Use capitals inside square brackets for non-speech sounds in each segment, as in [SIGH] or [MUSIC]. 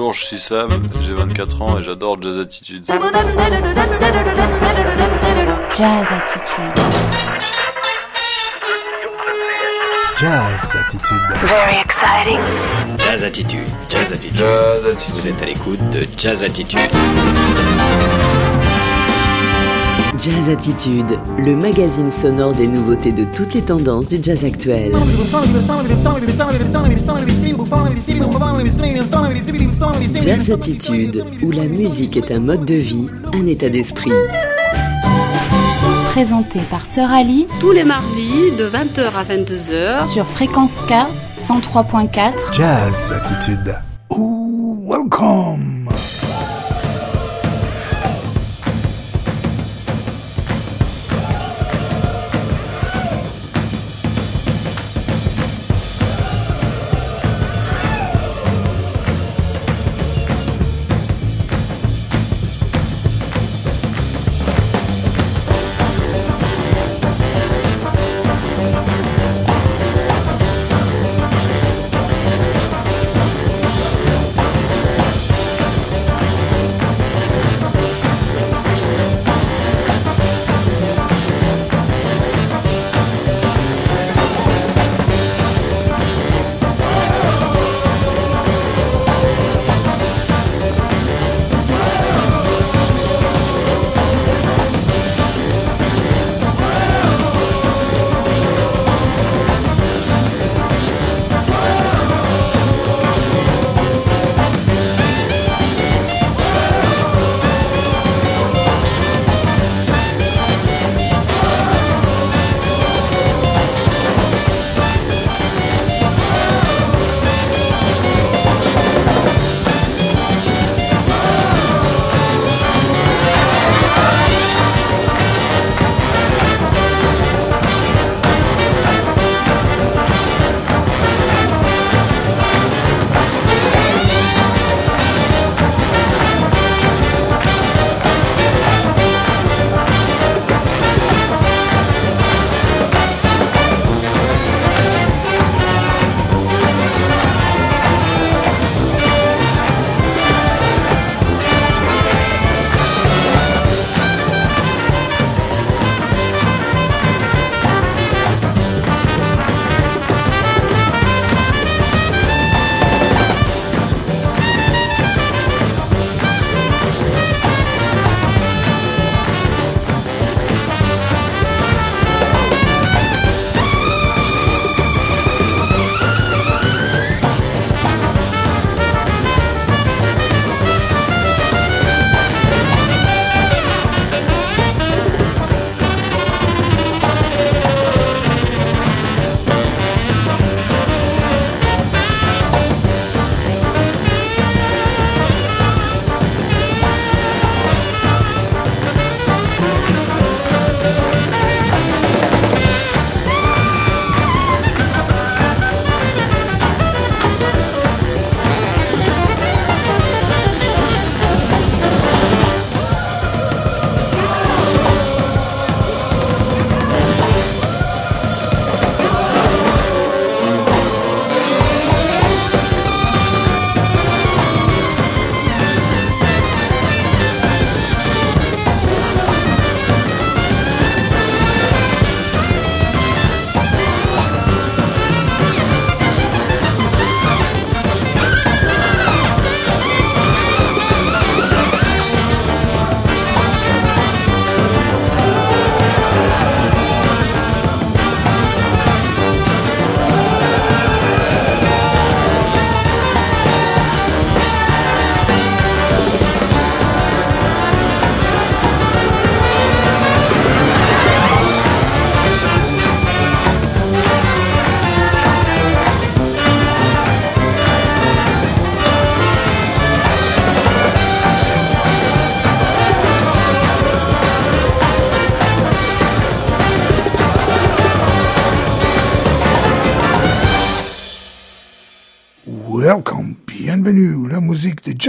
Bonjour, je suis Sam, j'ai 24 ans et j'adore Jazz Attitude. Jazz Attitude. Jazz Attitude. Very exciting. Jazz Attitude, Jazz Attitude. Jazz Attitude. Vous êtes à l'écoute de Jazz Attitude. Jazz Attitude, le magazine sonore des nouveautés de toutes les tendances du jazz actuel. Jazz Attitude, où la musique est un mode de vie, un état d'esprit. Présenté par Sœur Ali tous les mardis de 20h à 22h. sur Fréquence K 103.4. Jazz Attitude. Ooh, welcome.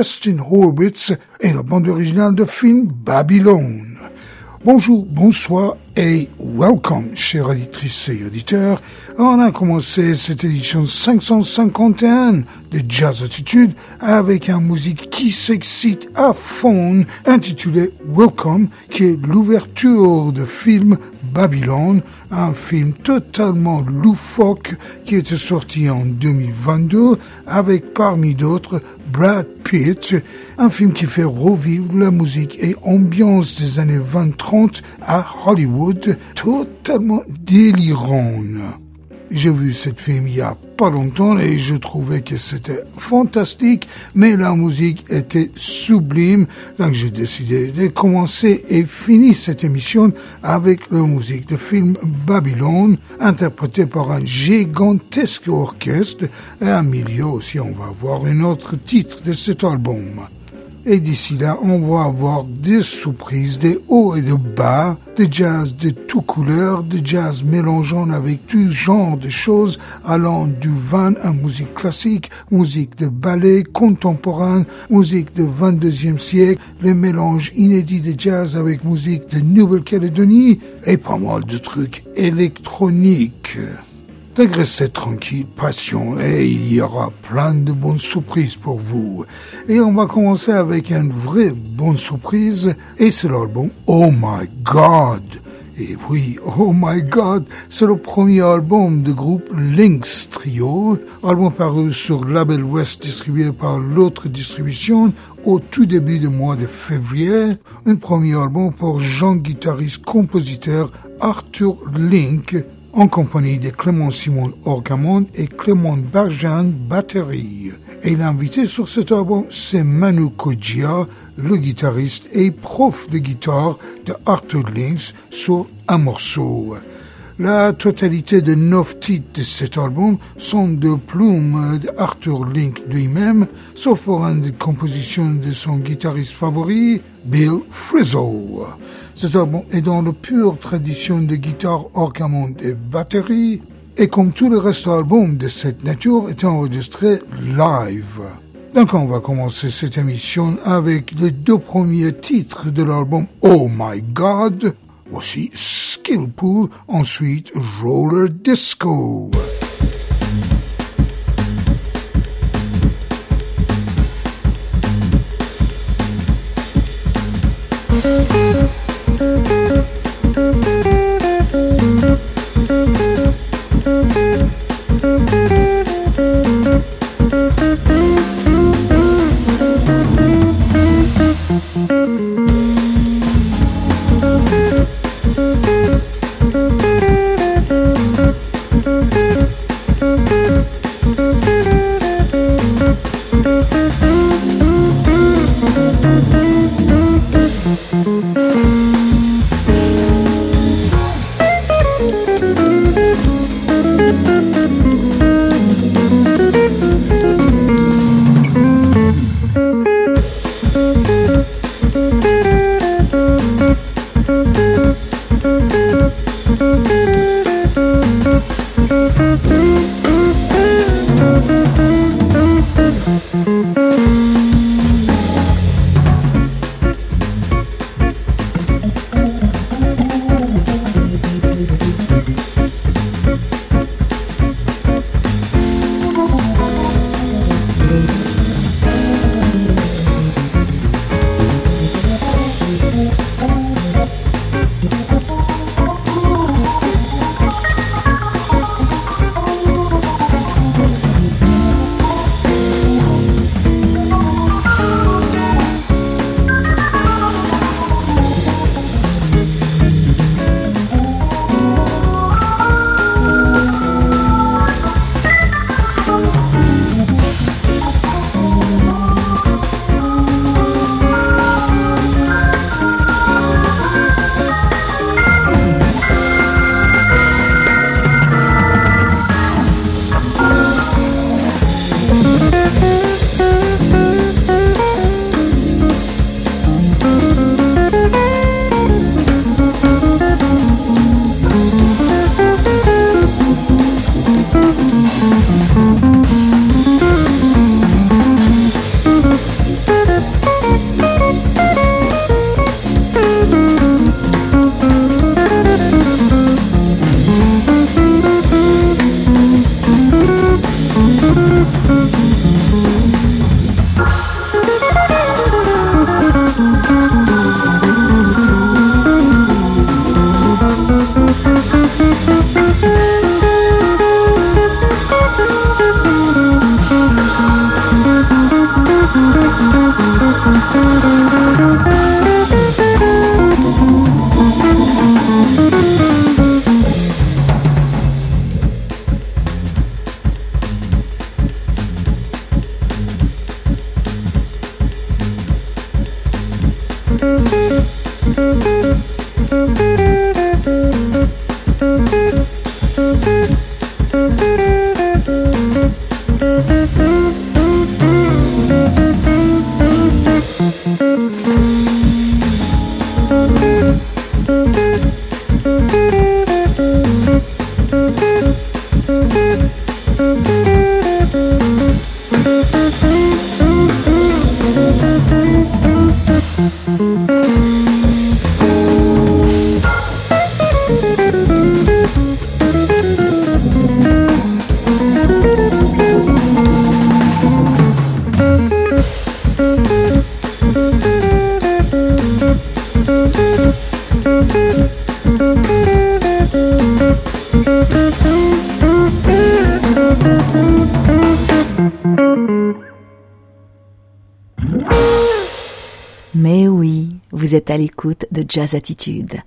Justin Horwitz et la bande originale de film Babylone. Bonjour, bonsoir et welcome, chers auditrices et auditeurs. On a commencé cette édition 551 de Jazz Attitude avec une musique qui s'excite à fond, intitulée Welcome, qui est l'ouverture de film Babylone, un film totalement loufoque qui était sorti en 2022 avec parmi d'autres Brad Pitt, un film qui fait revivre la musique et ambiance des années 20-30 à Hollywood, totalement délirant. J'ai vu cette film il y a pas longtemps et je trouvais que c'était fantastique, mais la musique était sublime. Donc j'ai décidé de commencer et finir cette émission avec la musique du film Babylone, interprétée par un gigantesque orchestre. Et à milieu aussi, on va voir un autre titre de cet album. Et d'ici là, on va avoir des surprises, des hauts et des bas, des jazz de toutes couleurs, des jazz mélangeant avec tout genre de choses, allant du van à musique classique, musique de ballet contemporain, musique du 22e siècle, les mélanges inédits de jazz avec musique de Nouvelle-Calédonie, et pas mal de trucs électroniques. Restez tranquille, passion, et il y aura plein de bonnes surprises pour vous. Et on va commencer avec une vraie bonne surprise, et c'est l'album Oh My God. Et oui, Oh My God, c'est le premier album du groupe Lynx Trio, album paru sur Label West distribué par l'autre distribution au tout début du mois de février, un premier album pour Jean-guitariste compositeur Arthur Link, en compagnie de Clément Simon Orgamon et Clément Barjan batterie. Et l'invité sur cet album, c'est Manu Kojia, le guitariste et prof de guitare de Arthur Links sur un morceau. La totalité de neuf titres de cet album sont de plumes d'Arthur Link lui-même, sauf pour une composition de son guitariste favori, Bill Frisell. Cet album est dans la pure tradition de guitare orgamon et batterie, et comme tout le reste d'albums de cette nature, est enregistré live. Donc on va commencer cette émission avec les deux premiers titres de l'album Oh My God, Voici Skillpool, ensuite Roller Disco. Vous êtes à l'écoute de Jazz Attitude.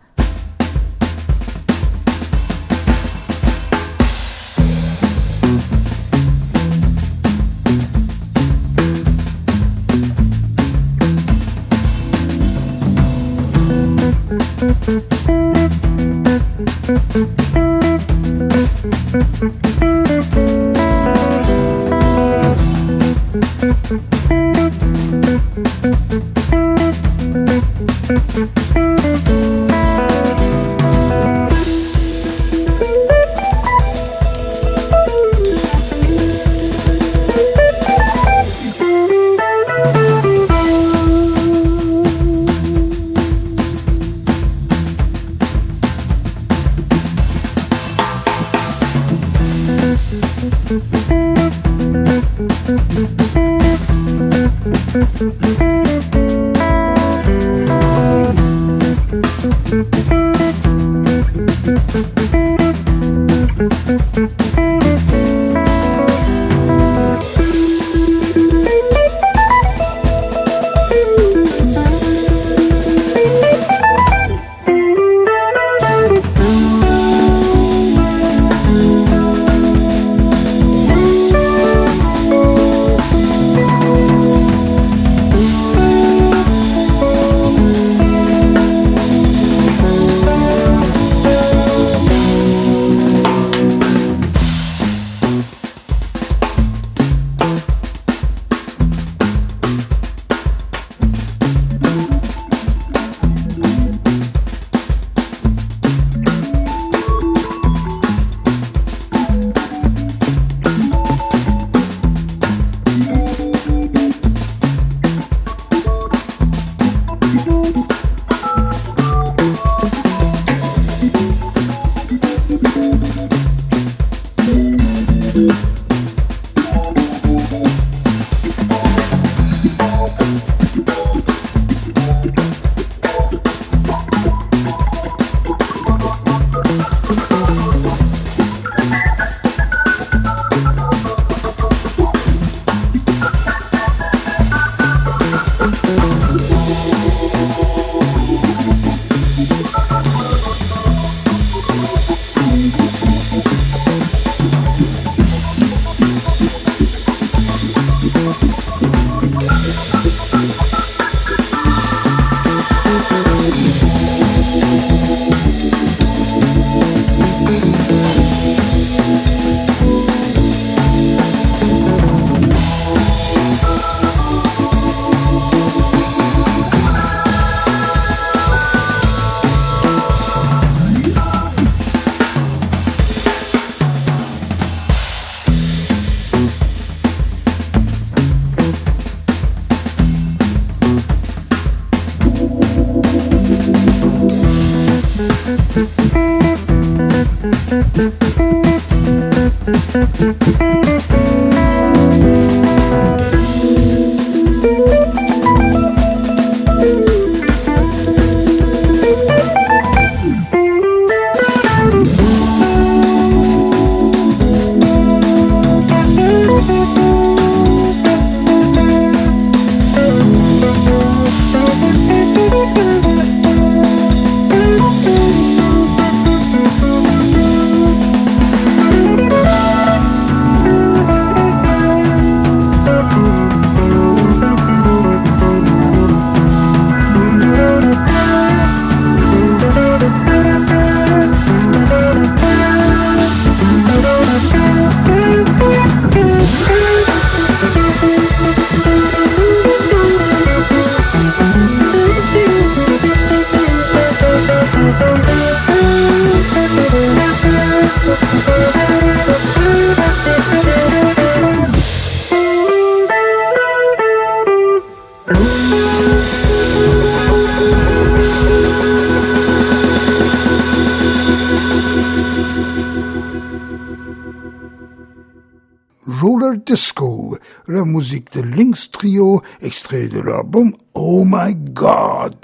De Lynx Trio, extrait de l'album Oh My God.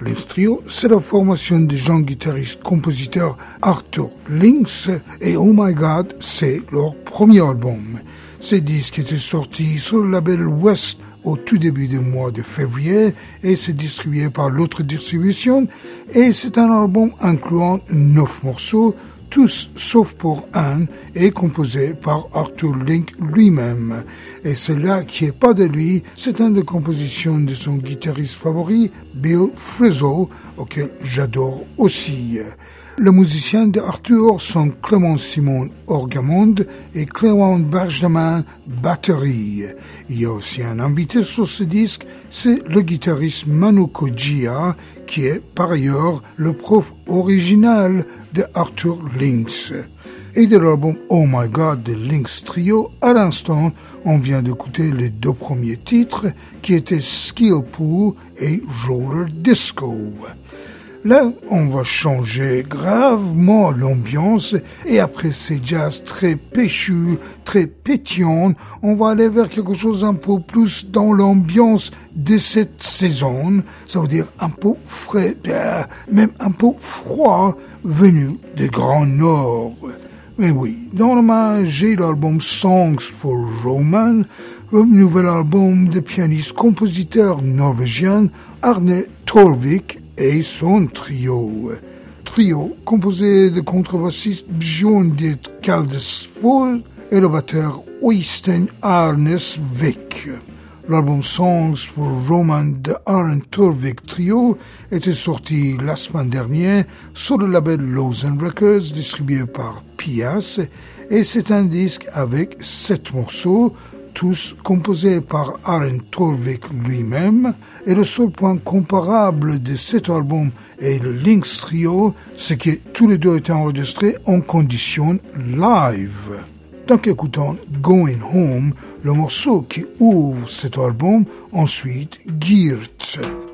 Lynx Trio, c'est la formation des gens guitaristes compositeurs Arthur Lynx et Oh My God, c'est leur premier album. Ces disques étaient sortis sur le label West au tout début du mois de février et c'est distribué par l'autre distribution et c'est un album incluant neuf morceaux tous sauf pour un, est composé par Arthur Link lui-même. Et celui-là qui est pas de lui, c'est une de compositions de son guitariste favori, Bill Frisell, auquel j'adore aussi. Les musiciens de Arthur sont Clément Simon orgamonde et Clément Bergemain batterie. Il y a aussi un invité sur ce disque, c'est le guitariste Manu Kojia, qui est par ailleurs le prof original de Arthur Lynx. Et de l'album Oh My God de Lynx Trio, à l'instant, on vient d'écouter les deux premiers titres qui étaient Skill Pool et Roller Disco. Là, on va changer gravement l'ambiance et après ces jazz très péchus, très pétillants, on va aller vers quelque chose un peu plus dans l'ambiance de cette saison. Ça veut dire un peu frais, euh, même un peu froid, venu des Grand Nord. Mais oui, dans main, j'ai l'album Songs for Roman, le nouvel album de pianiste-compositeur norvégien Arne Torvik et son trio. Trio composé de contrebassiste Bjorn Dit Kaldesvold et le batteur Oystein Arnes Vick. L'album Songs for Roman de Aaron Turvik Trio était sorti la semaine dernière sur le label Lausanne Records distribué par Pias et c'est un disque avec sept morceaux tous composés par Aaron Torvik lui-même, et le seul point comparable de cet album est le Lynx Trio, c'est que tous les deux étaient enregistrés en condition live. Donc écoutons Going Home, le morceau qui ouvre cet album, ensuite Geert.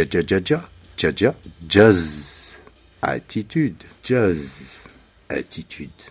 Ja ja ja ja ja ja jazz. Attitude jazz. Attitude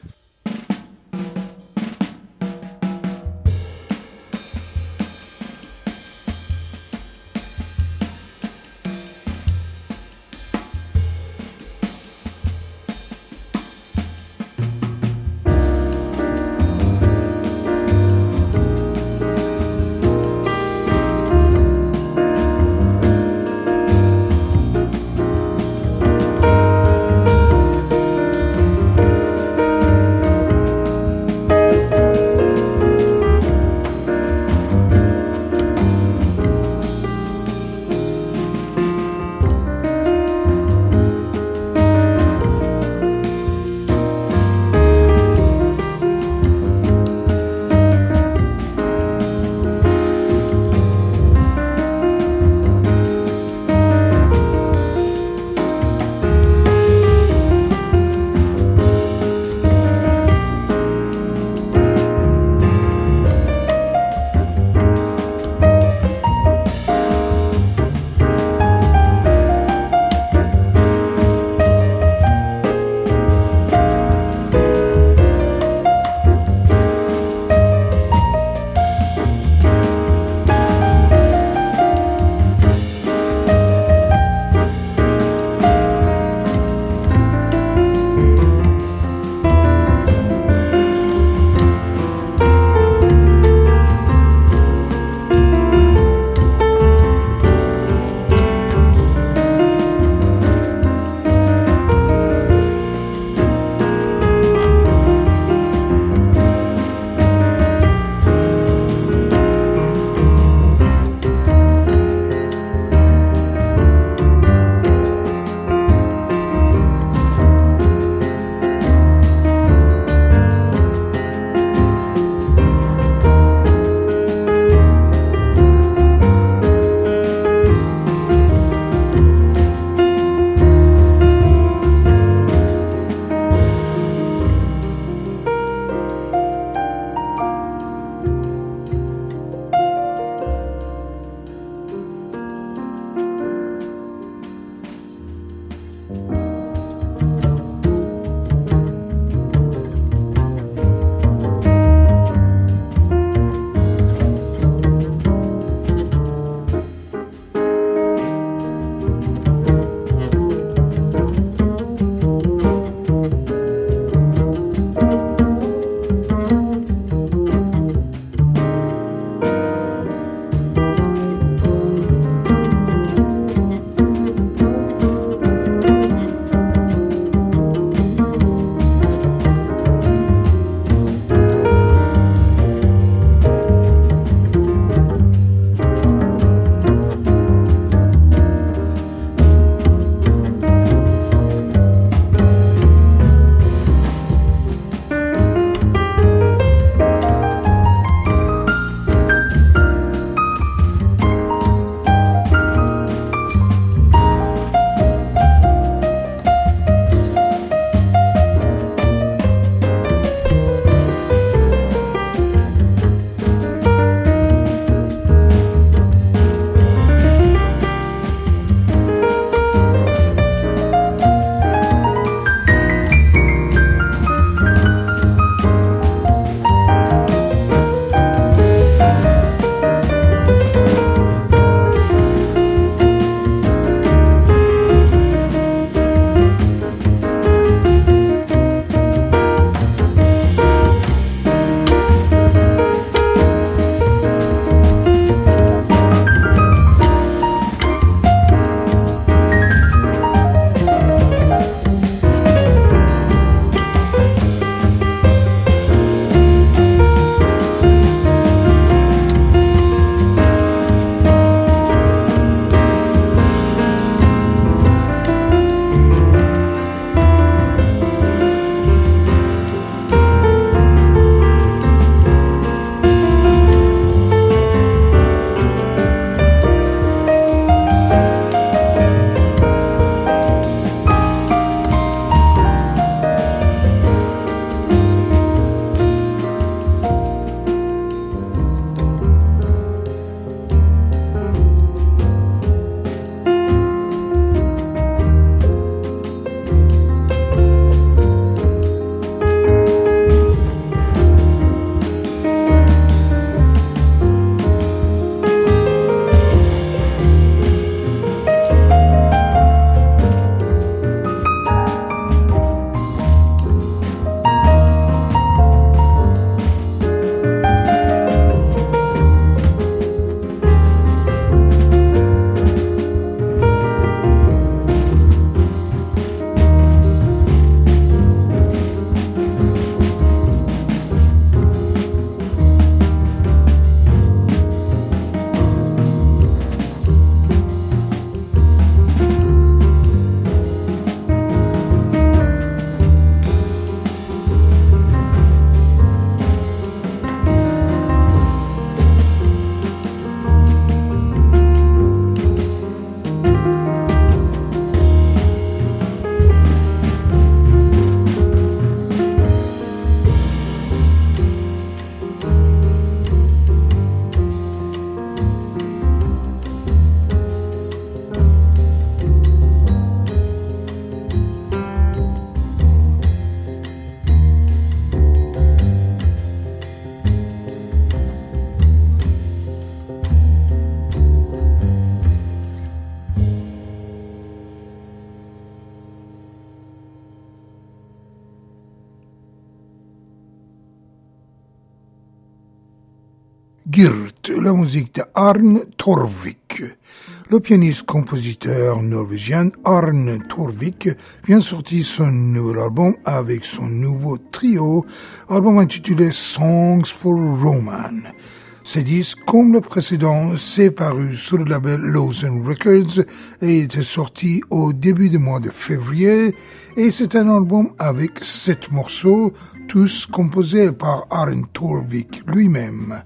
la musique de Arne Torvik. Le pianiste-compositeur norvégien Arne Torvik vient sortir son nouvel album avec son nouveau trio, album intitulé Songs for Roman. Ce disque, comme le précédent, s'est paru sur le label Lawson Records et était sorti au début du mois de février. Et c'est un album avec sept morceaux, tous composés par Arne Torvik lui-même.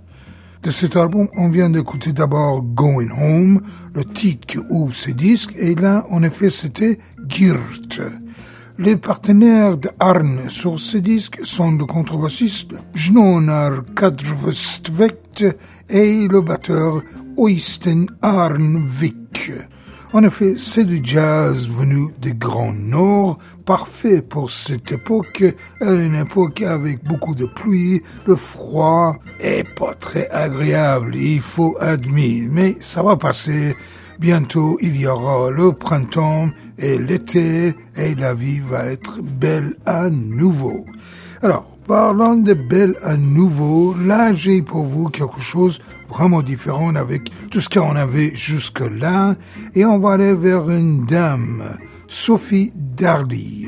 De cet album, on vient d'écouter d'abord Going Home, le titre qui ouvre ce disque, et là, en effet, c'était Girt. Les partenaires de sur ce disque sont le contrebassiste Jnonar Kadrvestvekt et le batteur Oysten Arnvik. En effet, c'est du jazz venu du Grand Nord, parfait pour cette époque, une époque avec beaucoup de pluie, le froid et pas très agréable, il faut admettre, mais ça va passer. Bientôt, il y aura le printemps et l'été et la vie va être belle à nouveau. Alors, Parlant de belle à nouveau, là j'ai pour vous quelque chose vraiment différent avec tout ce qu'on avait jusque-là. Et on va aller vers une dame, Sophie Darly,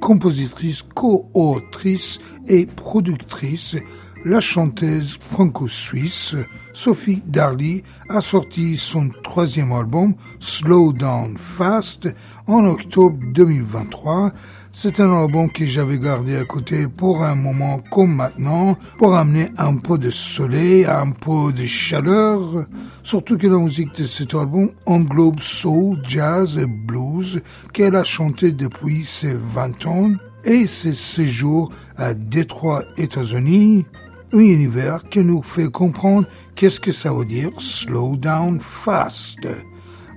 compositrice, co-autrice et productrice, la chanteuse franco-suisse. Sophie Darly a sorti son troisième album Slow Down Fast en octobre 2023 c'est un album que j'avais gardé à côté pour un moment comme maintenant, pour amener un peu de soleil, un peu de chaleur. Surtout que la musique de cet album englobe soul, jazz et blues qu'elle a chanté depuis ses 20 ans et ses séjours à Détroit, États-Unis. Un univers qui nous fait comprendre qu'est-ce que ça veut dire slow down fast.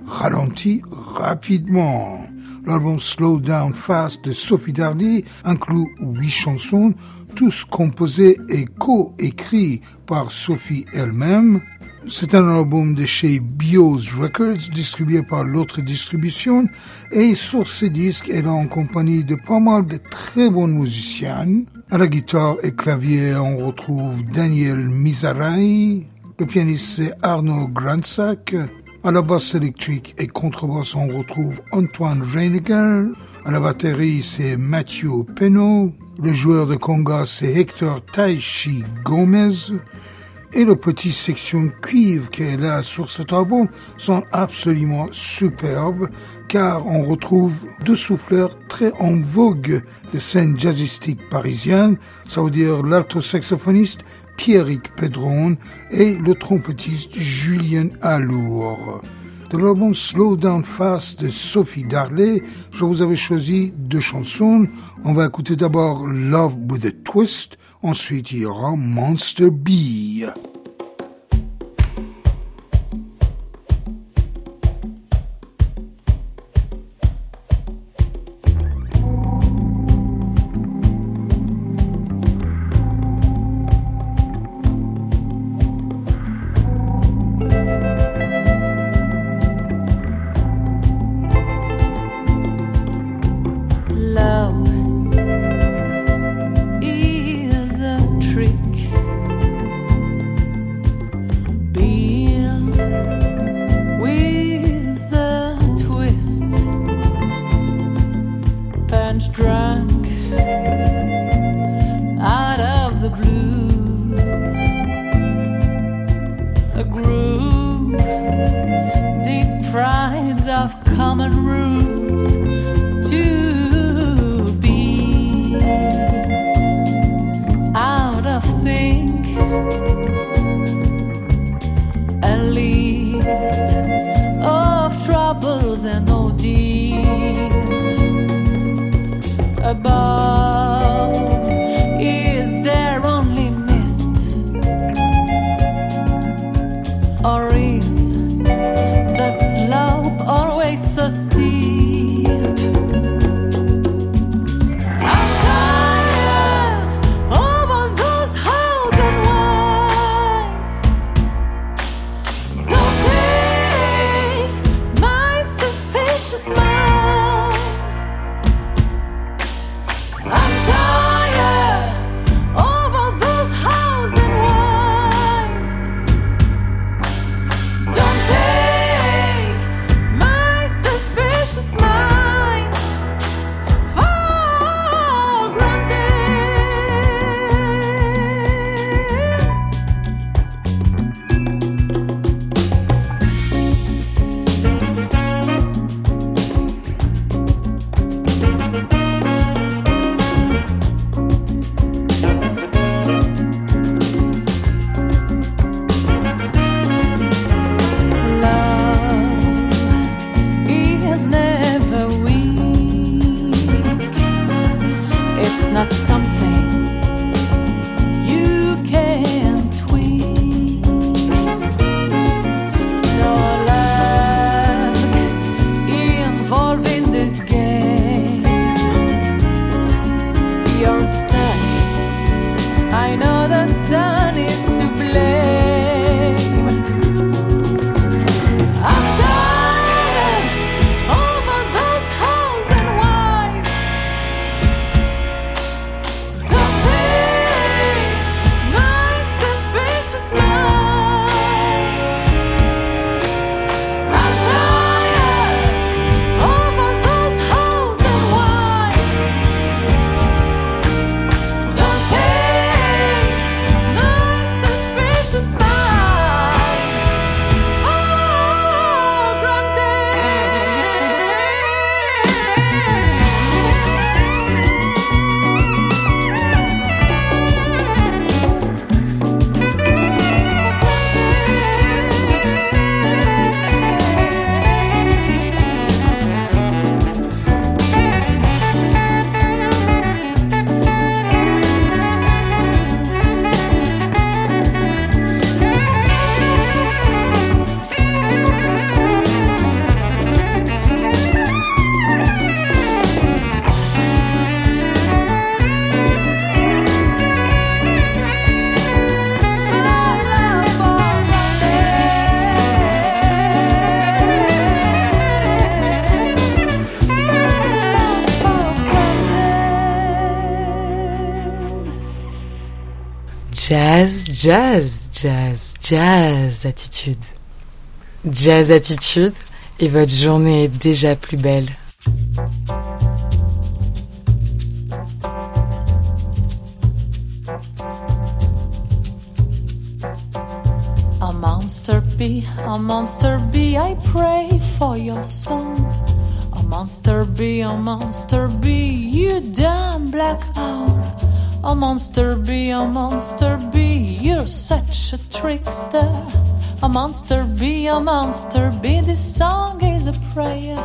Ralenti rapidement. L'album Slow Down Fast de Sophie Dardy inclut huit chansons, tous composées et co-écrits par Sophie elle-même. C'est un album de chez Bios Records, distribué par l'autre distribution, et sur ce disque, elle est en compagnie de pas mal de très bonnes musiciennes. À la guitare et clavier, on retrouve Daniel Mizaray, le pianiste c'est Arnaud Grandsack, à la basse électrique et contrebasse, on retrouve Antoine Reiniger. À la batterie, c'est Mathieu Penot. Le joueur de conga, c'est Hector Taichi Gomez. Et le petit section cuivre qu'elle a sur cet album sont absolument superbes car on retrouve deux souffleurs très en vogue de scène jazzistique parisienne, ça veut dire l'alto-saxophoniste Pierrick Pedron et le trompettiste Julien Alour. De l'album Slow Down Fast de Sophie Darley, je vous avais choisi deux chansons. On va écouter d'abord Love with a Twist, ensuite il y aura Monster Bee. Jazz, jazz, jazz, attitude. Jazz attitude et votre journée est déjà plus belle. A monster bee, a monster bee, I pray for your soul. A monster bee, a monster bee, you damn black owl. A monster bee, a monster bee, you're such a trickster. A monster be a monster be this song is a prayer.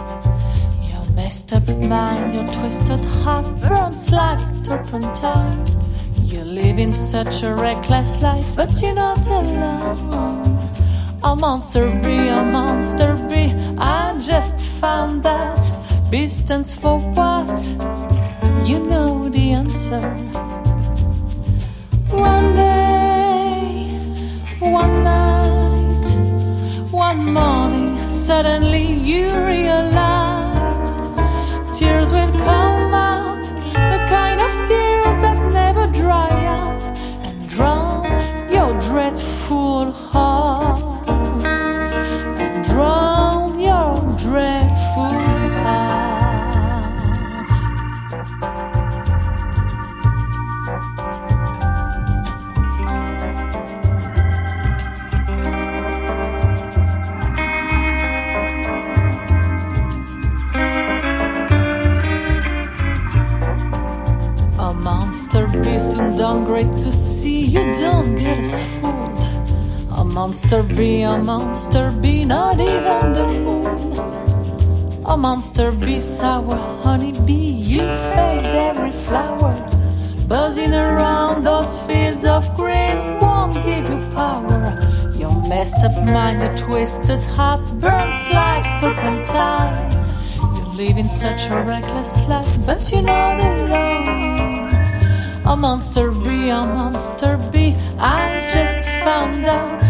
Your messed up mind, your twisted heart burns like turpentine. You live in such a reckless life, but you're not alone. A monster be a monster be. I just found that. B stands for what? You know the answer. Day, one morning, suddenly you realize tears will come out, the kind of tears that never dry out and drown your dreadful heart. And drown your dreadful done great to see you don't get us fooled. A monster bee, a monster bee, not even the moon. A monster bee, sour honey bee, you fade every flower. Buzzing around those fields of green won't give you power. Your messed up mind, your twisted heart burns like turpentine. You live in such a reckless life, but you're not alone. A monster bee, a monster bee, I just found out.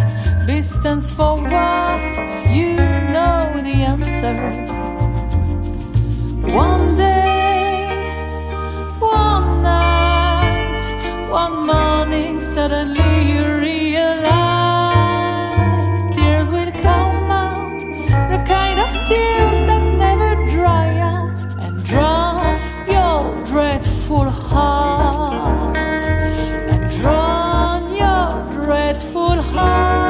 B stands for what? You know the answer. One day, one night, one morning, suddenly you realize tears will come out. The kind of tears that never dry out and drown your dreadful heart. Heart.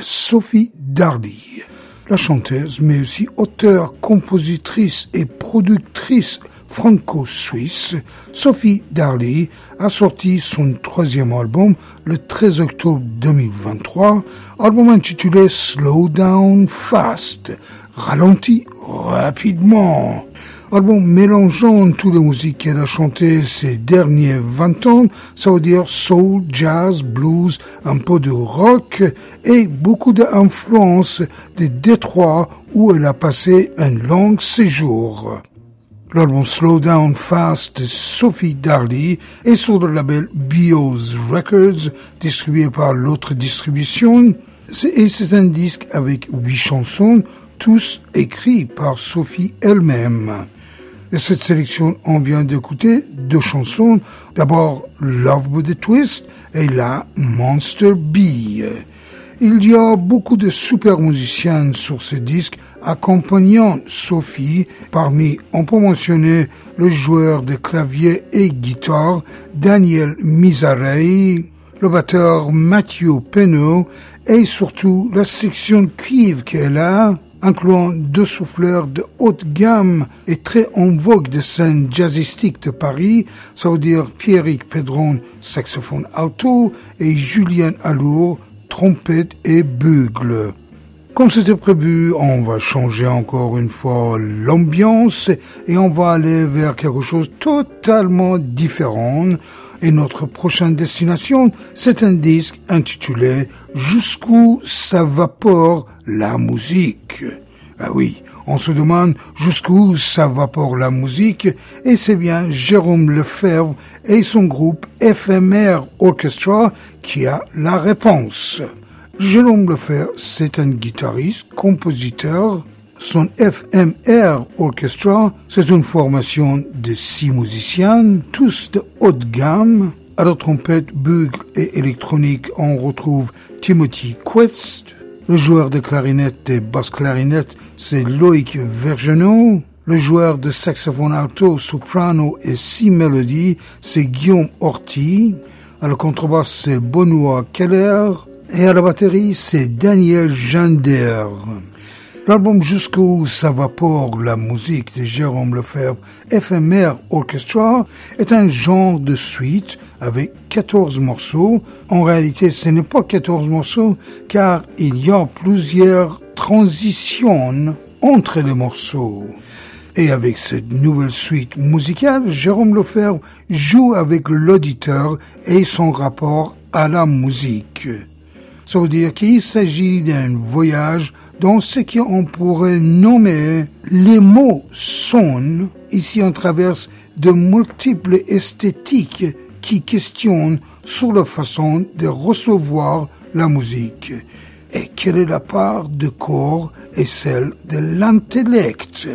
Sophie Dardy. La chanteuse, mais aussi auteure, compositrice et productrice franco-suisse, Sophie Darley a sorti son troisième album le 13 octobre 2023, album intitulé Slow Down Fast, ralenti rapidement. Album mélangeant toutes les musiques qu'elle a chantées ces derniers 20 ans, ça veut dire soul, jazz, blues, un peu de rock et beaucoup d'influences de Détroit où elle a passé un long séjour. L'album Slow Down Fast de Sophie Darley est sur le label Bios Records, distribué par l'autre distribution. Et c'est un disque avec huit chansons, tous écrits par Sophie elle-même. De cette sélection, on vient d'écouter deux chansons. D'abord Love with a Twist et la Monster Bee. Il y a beaucoup de super musiciens sur ce disque accompagnant Sophie. Parmi, on peut mentionner le joueur de clavier et guitare Daniel Mizarei, le batteur Mathieu Penaud et surtout la section cuivre qu'elle a, incluant deux souffleurs de haute gamme et très en vogue de scène jazzistique de Paris, ça veut dire Pierrick Pedron, saxophone alto, et Julien Allour, trompette et bugle. Comme c'était prévu, on va changer encore une fois l'ambiance et on va aller vers quelque chose totalement différent. Et notre prochaine destination, c'est un disque intitulé Jusqu'où s'avapore la musique. Ah oui, on se demande jusqu'où s'avapore la musique, et c'est bien Jérôme Lefebvre et son groupe FMR Orchestra qui a la réponse. Jérôme Lefebvre, c'est un guitariste, compositeur. Son FMR Orchestra, c'est une formation de six musiciens, tous de haute gamme. À la trompette, bugle et électronique, on retrouve Timothy Quest. Le joueur de clarinette et basse clarinette, c'est Loïc Vergenot. Le joueur de saxophone alto, soprano et six mélodies, c'est Guillaume Orti. À la contrebasse, c'est Benoît Keller. Et à la batterie, c'est Daniel Jander. L'album Jusqu'où s'avapore la musique de Jérôme Lefebvre, FMR Orchestra, est un genre de suite avec 14 morceaux. En réalité, ce n'est pas 14 morceaux, car il y a plusieurs transitions entre les morceaux. Et avec cette nouvelle suite musicale, Jérôme Lefebvre joue avec l'auditeur et son rapport à la musique. Ça veut dire qu'il s'agit d'un voyage dans ce qu'on pourrait nommer les mots sonnent. Ici, on traverse de multiples esthétiques qui questionnent sur la façon de recevoir la musique. Et quelle est la part du corps et celle de l'intellect?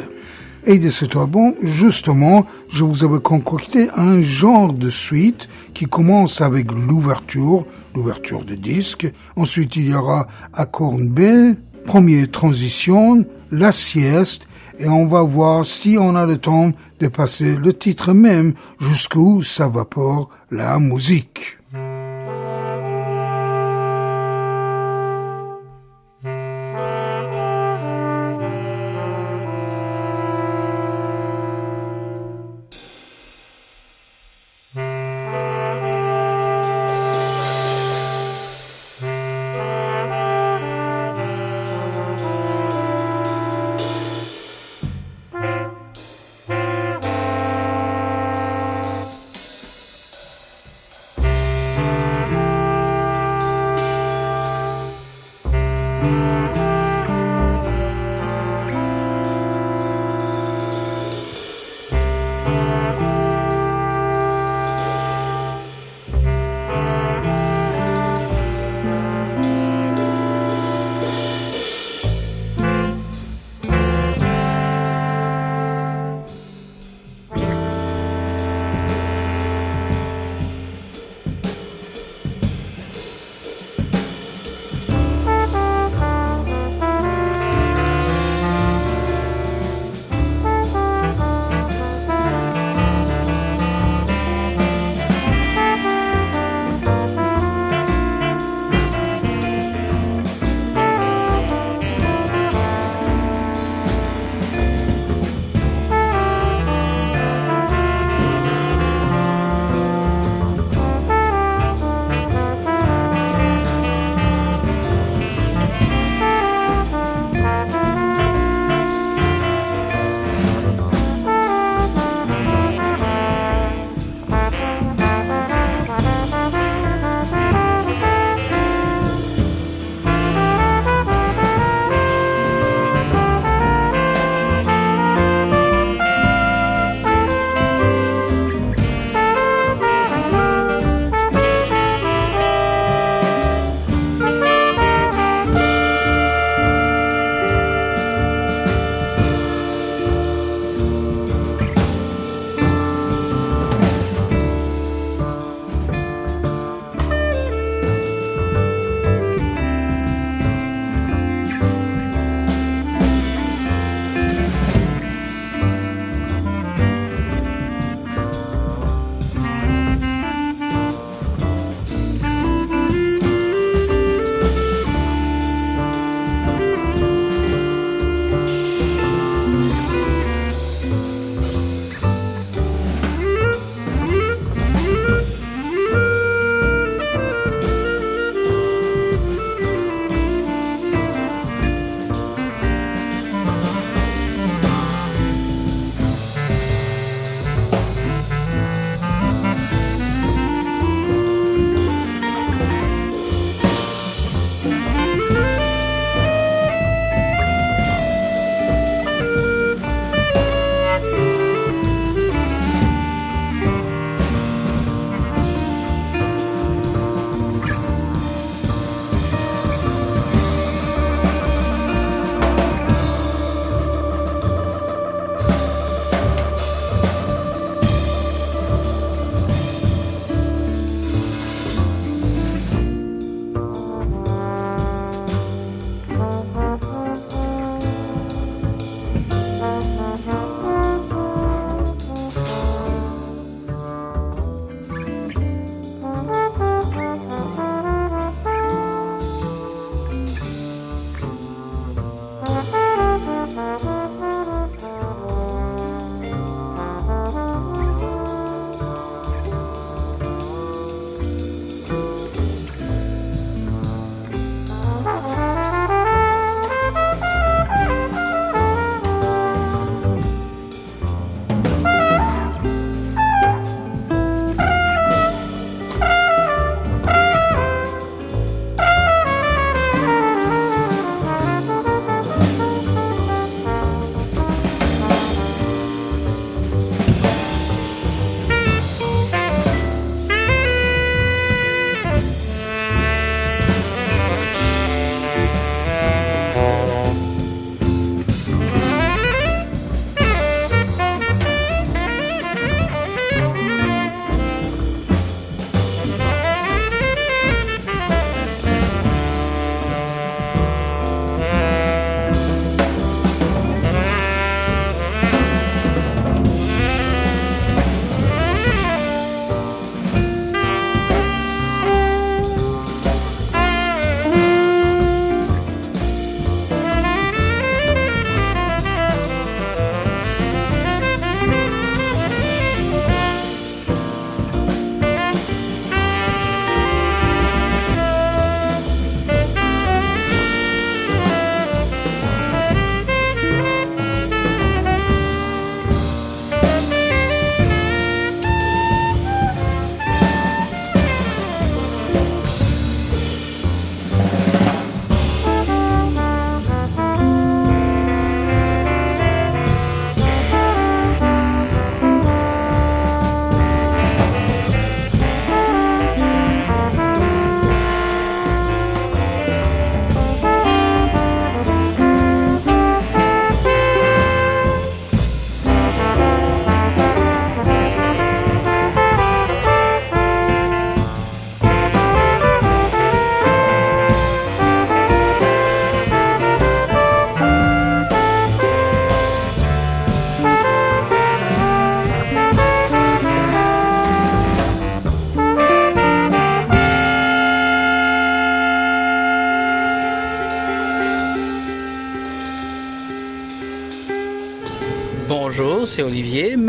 Et de cet album, justement, je vous avais concocté un genre de suite qui commence avec l'ouverture, l'ouverture de disque. Ensuite, il y aura accord B, première transition, la sieste, et on va voir si on a le temps de passer le titre même jusqu'où s'avapore la musique.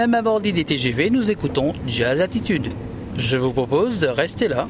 Même à des TGV, nous écoutons Jazz Attitude. Je vous propose de rester là.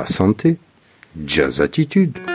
La santé. Jazz Attitude.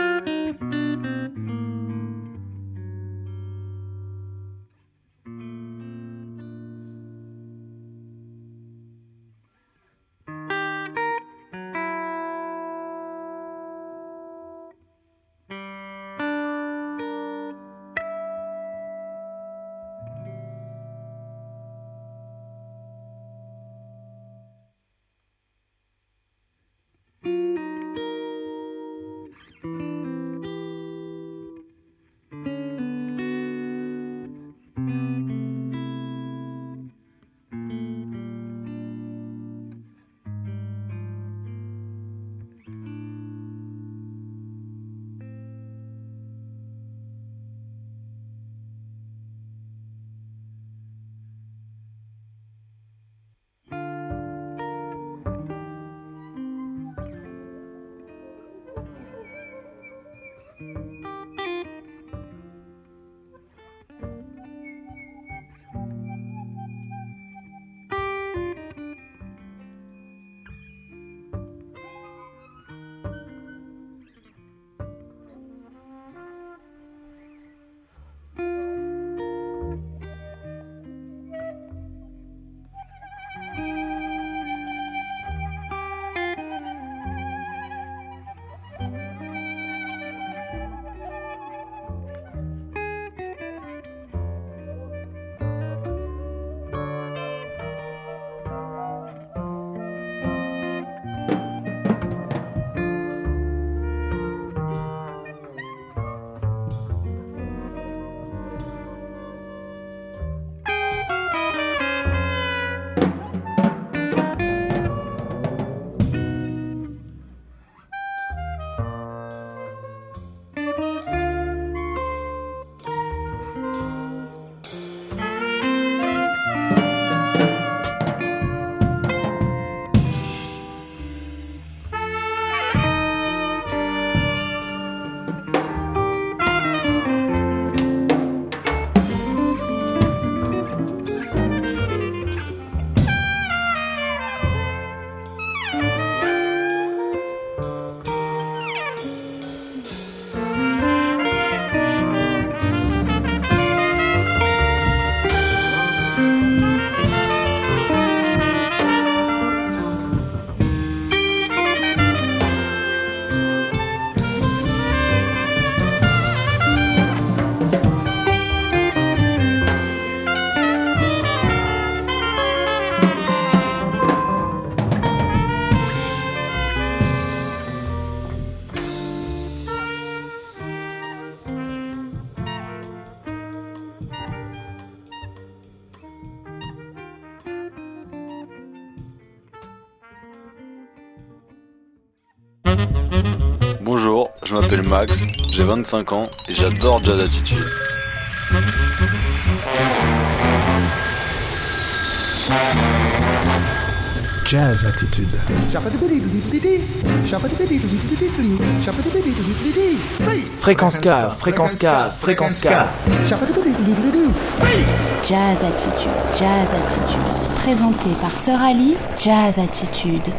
25 ans et j'adore Jazz Attitude. Jazz Attitude. Fréquence K, fréquence K, fréquence K. Jazz Attitude, Jazz Attitude. Présenté par Sœur Ali, Jazz Attitude.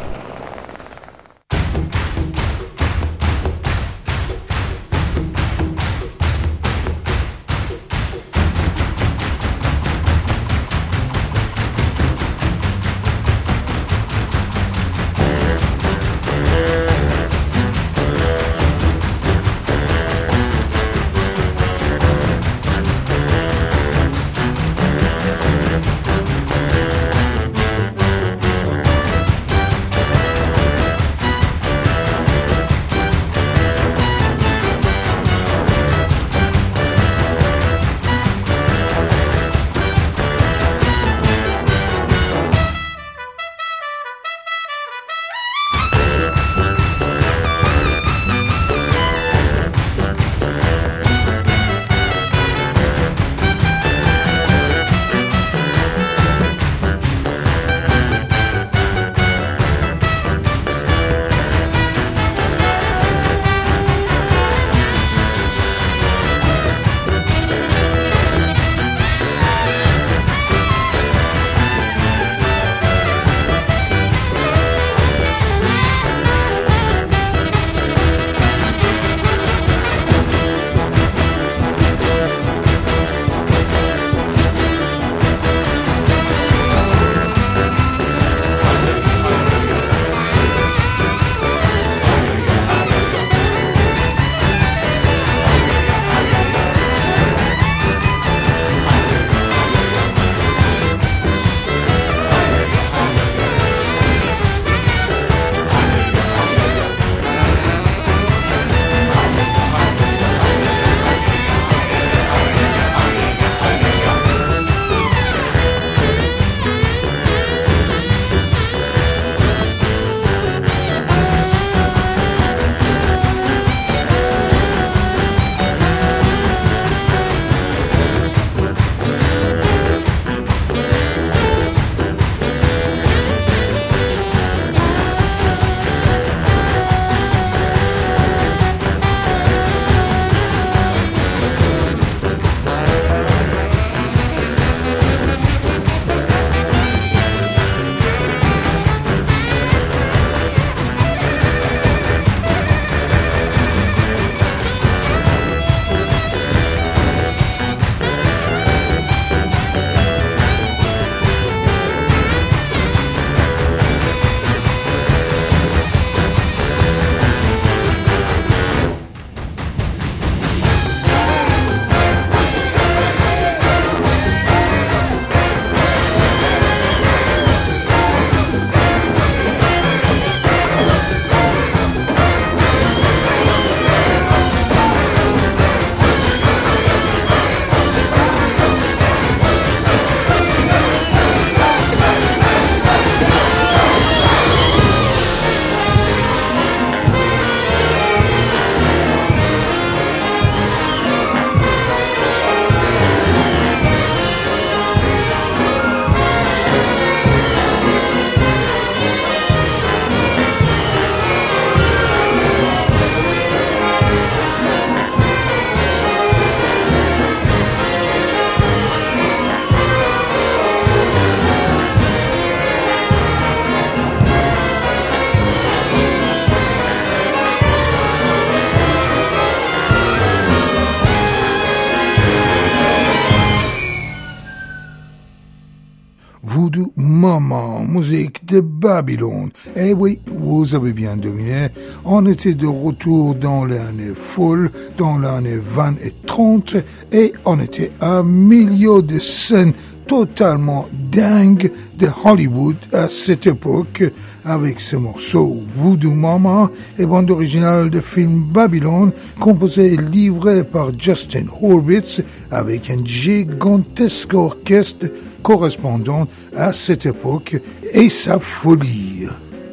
Babylone. Et oui, vous avez bien deviné, on était de retour dans l'année folle, dans l'année 20 et 30, et on était à milieu de scènes totalement dingue de Hollywood à cette époque avec ce morceau Voodoo Mama et bande originale de film Babylone composé et livré par Justin Horwitz avec un gigantesque orchestre correspondant à cette époque et sa folie.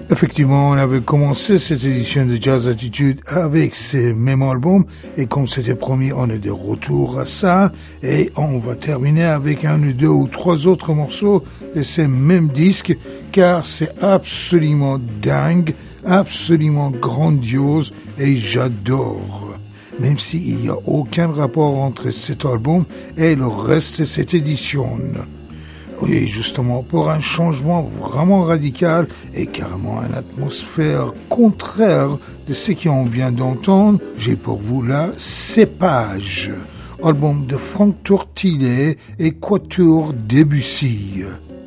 Effectivement, on avait commencé cette édition de Jazz Attitude avec ces mêmes albums et comme c'était promis, on est de retour à ça et on va terminer avec un ou deux ou trois autres morceaux de ces mêmes disques car c'est absolument dingue, absolument grandiose et j'adore. Même s'il n'y a aucun rapport entre cet album et le reste de cette édition. Oui, justement, pour un changement vraiment radical et carrément une atmosphère contraire de ce qu'on vient d'entendre, j'ai pour vous là Cépage, album de Franck Tortillet et Quatuor Debussy.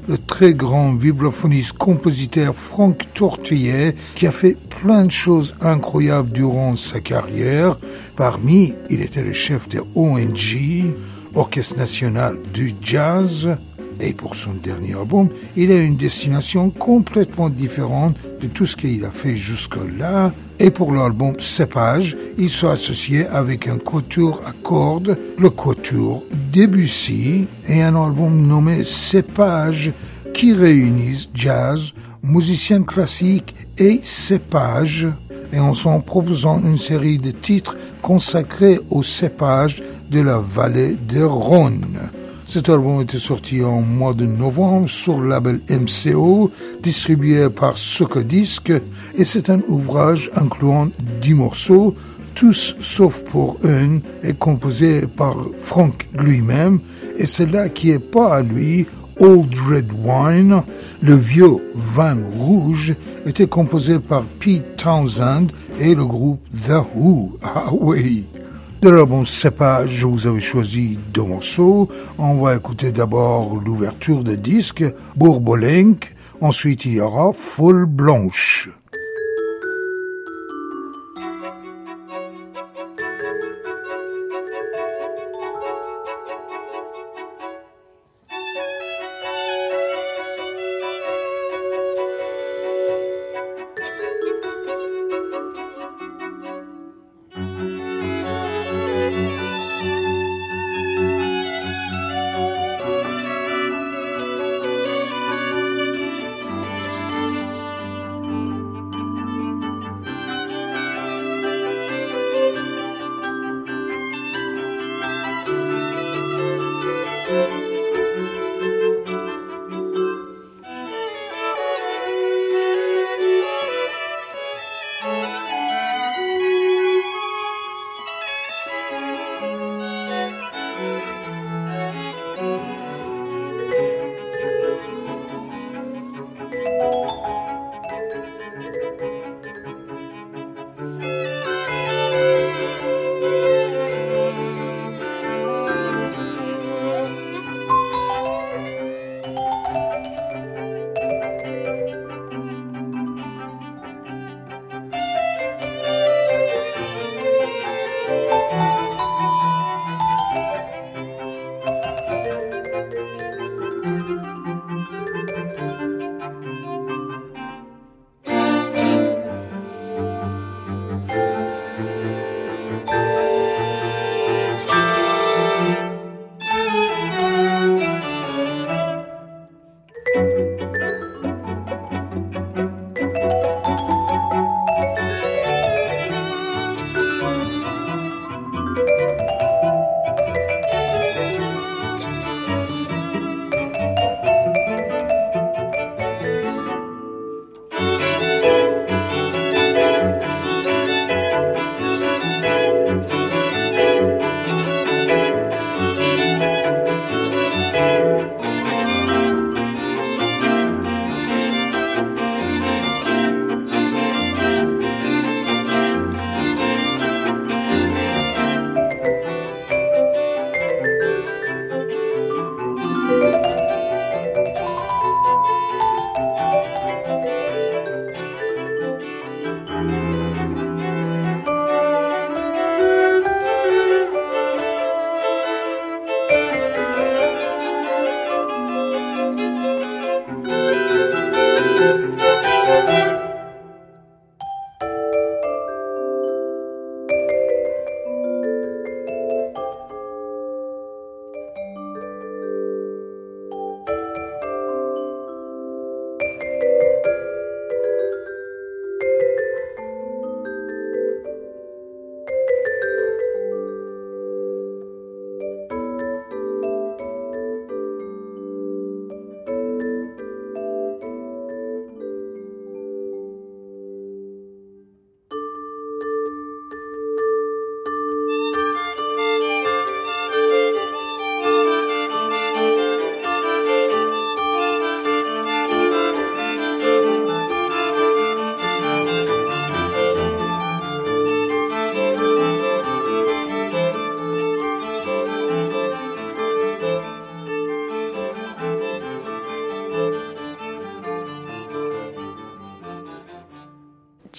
Le très grand vibraphoniste compositeur Franck Tortillet qui a fait plein de choses incroyables durant sa carrière. Parmi, il était le chef de ONG, Orchestre National du Jazz, et pour son dernier album, il a une destination complètement différente de tout ce qu'il a fait jusque-là. Et pour l'album Cépage, il s'est associé avec un quatuor à cordes, le quatuor Debussy, et un album nommé Cépage qui réunit jazz, musiciens classiques et cépage, et en s'en proposant une série de titres consacrés au cépage de la vallée de Rhône. Cet album était sorti en mois de novembre sur le label MCO, distribué par Socodisc, et c'est un ouvrage incluant dix morceaux, tous sauf pour un, et composé par Frank lui-même, et c'est là qui est pas à lui, Old Red Wine, le vieux vin rouge, était composé par Pete Townsend et le groupe The Who. Ah oui. De l'album Cépage, je vous avais choisi deux morceaux. On va écouter d'abord l'ouverture de disque, Bourbolenque. Ensuite, il y aura Folle Blanche.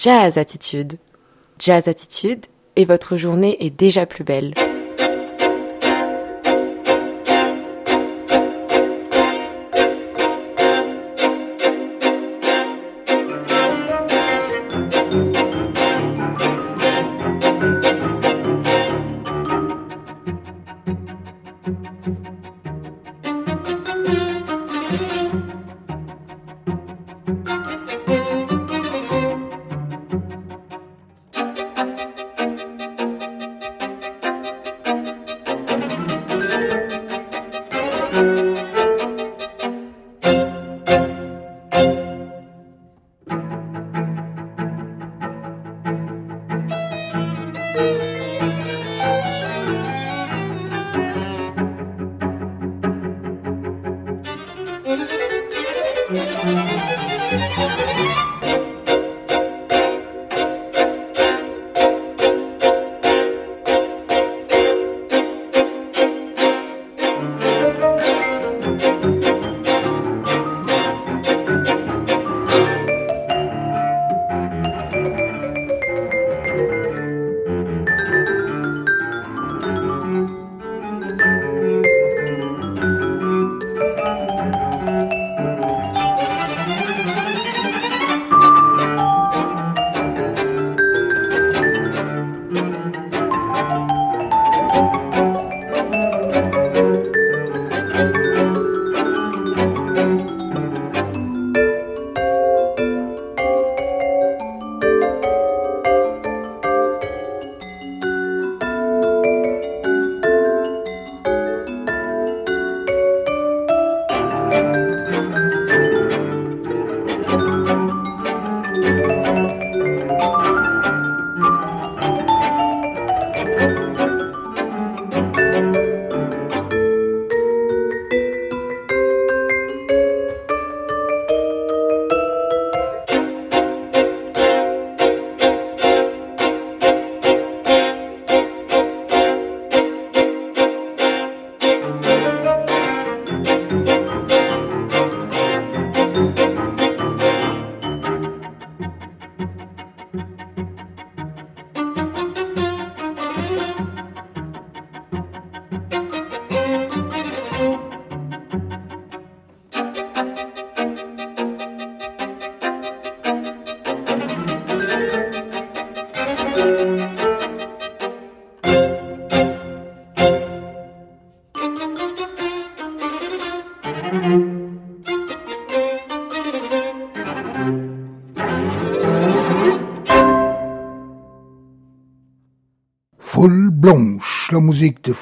Jazz Attitude. Jazz Attitude et votre journée est déjà plus belle.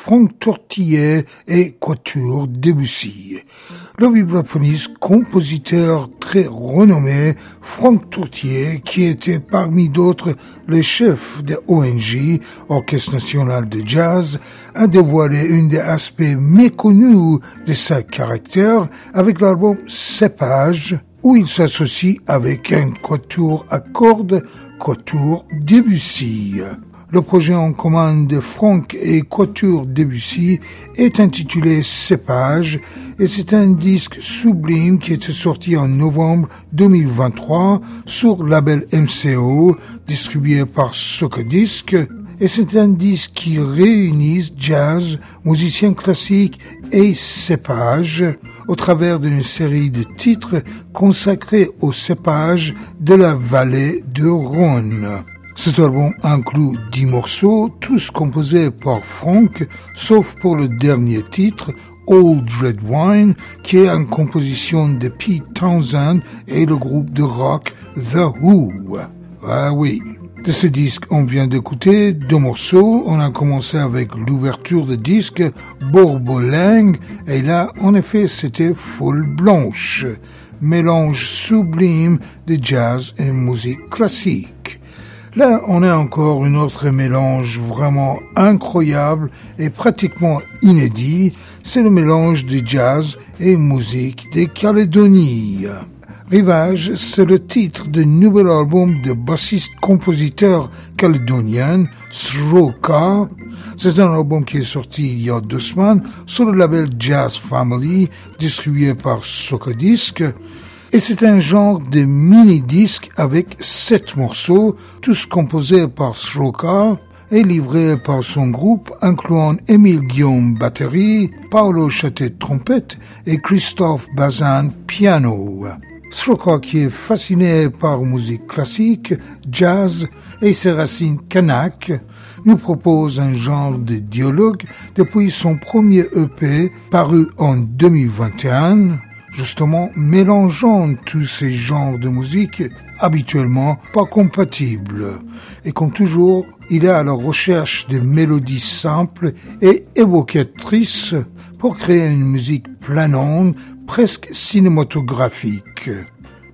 Franck Tortillet et Quatuor Debussy. Le vibraphoniste, compositeur très renommé, Franck Tortillet, qui était parmi d'autres le chef de ONG, Orchestre National de Jazz, a dévoilé un des aspects méconnus de sa caractère avec l'album Cépage, où il s'associe avec un quatuor à cordes, Quatuor Debussy. Le projet en commande de Franck et Quatuor Debussy est intitulé Cépage et c'est un disque sublime qui est sorti en novembre 2023 sur label MCO distribué par Socodisc et c'est un disque qui réunit jazz, musiciens classiques et cépage au travers d'une série de titres consacrés au cépage de la vallée de Rhône. Cet album inclut dix morceaux, tous composés par Frank, sauf pour le dernier titre, Old Red Wine, qui est en composition de Pete Townsend et le groupe de rock The Who. Ah oui. De ce disque, on vient d'écouter deux morceaux. On a commencé avec l'ouverture de disque Borbolang, et là, en effet, c'était Foule Blanche, mélange sublime de jazz et musique classique. Là, on a encore un autre mélange vraiment incroyable et pratiquement inédit. C'est le mélange de jazz et musique des Calédonies. Rivage, c'est le titre du nouvel album de bassiste-compositeur calédonien Sroka. C'est un album qui est sorti il y a deux semaines sur le label Jazz Family, distribué par Socodisc. Et c'est un genre de mini-disque avec sept morceaux, tous composés par Sroka et livrés par son groupe, incluant Émile Guillaume batterie, Paolo Châtet trompette et Christophe Bazin piano. Sroka qui est fasciné par musique classique, jazz et ses racines kanak, nous propose un genre de dialogue depuis son premier EP paru en 2021, justement mélangeant tous ces genres de musique habituellement pas compatibles. Et comme toujours, il est à la recherche de mélodies simples et évocatrices pour créer une musique planante, presque cinématographique.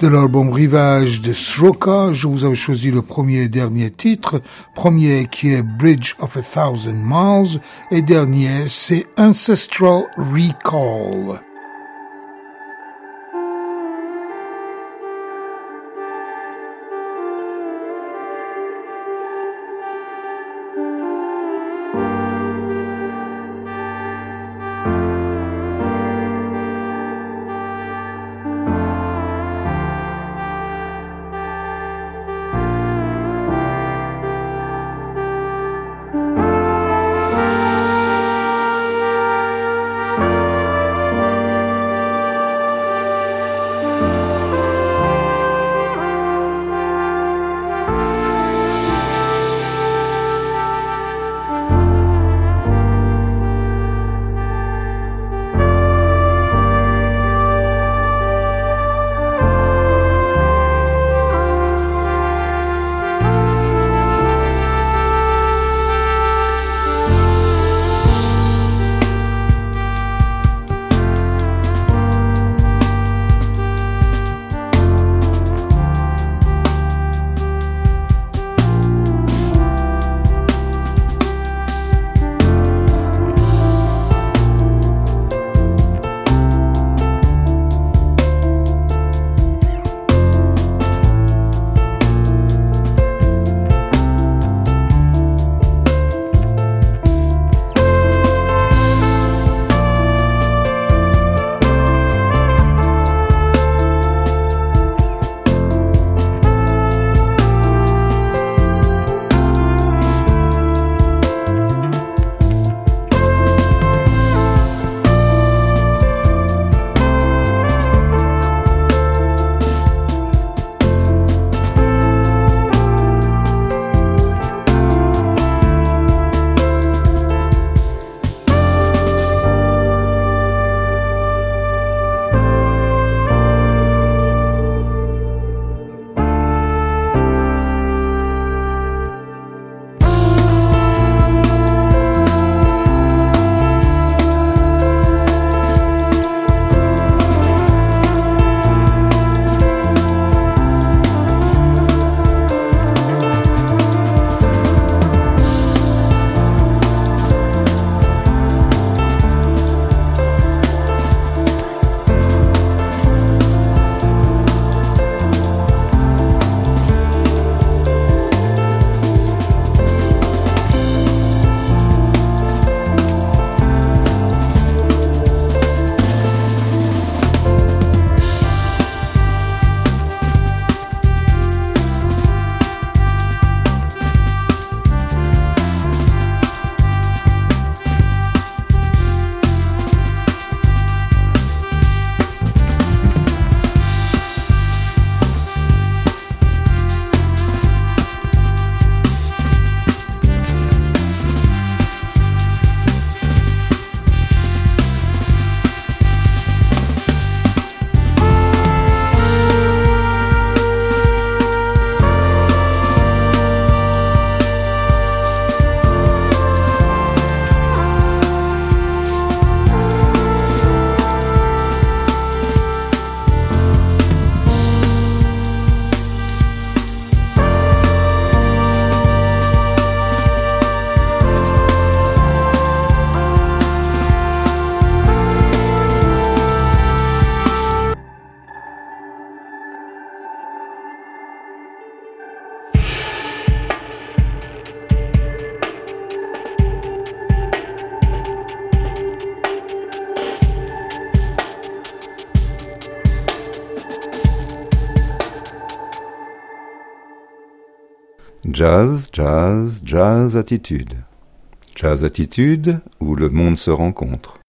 De l'album Rivage de Sroka, je vous avais choisi le premier et dernier titre. Premier qui est Bridge of a Thousand Miles et dernier c'est Ancestral Recall. Jazz, jazz, jazz attitude. Jazz attitude où le monde se rencontre.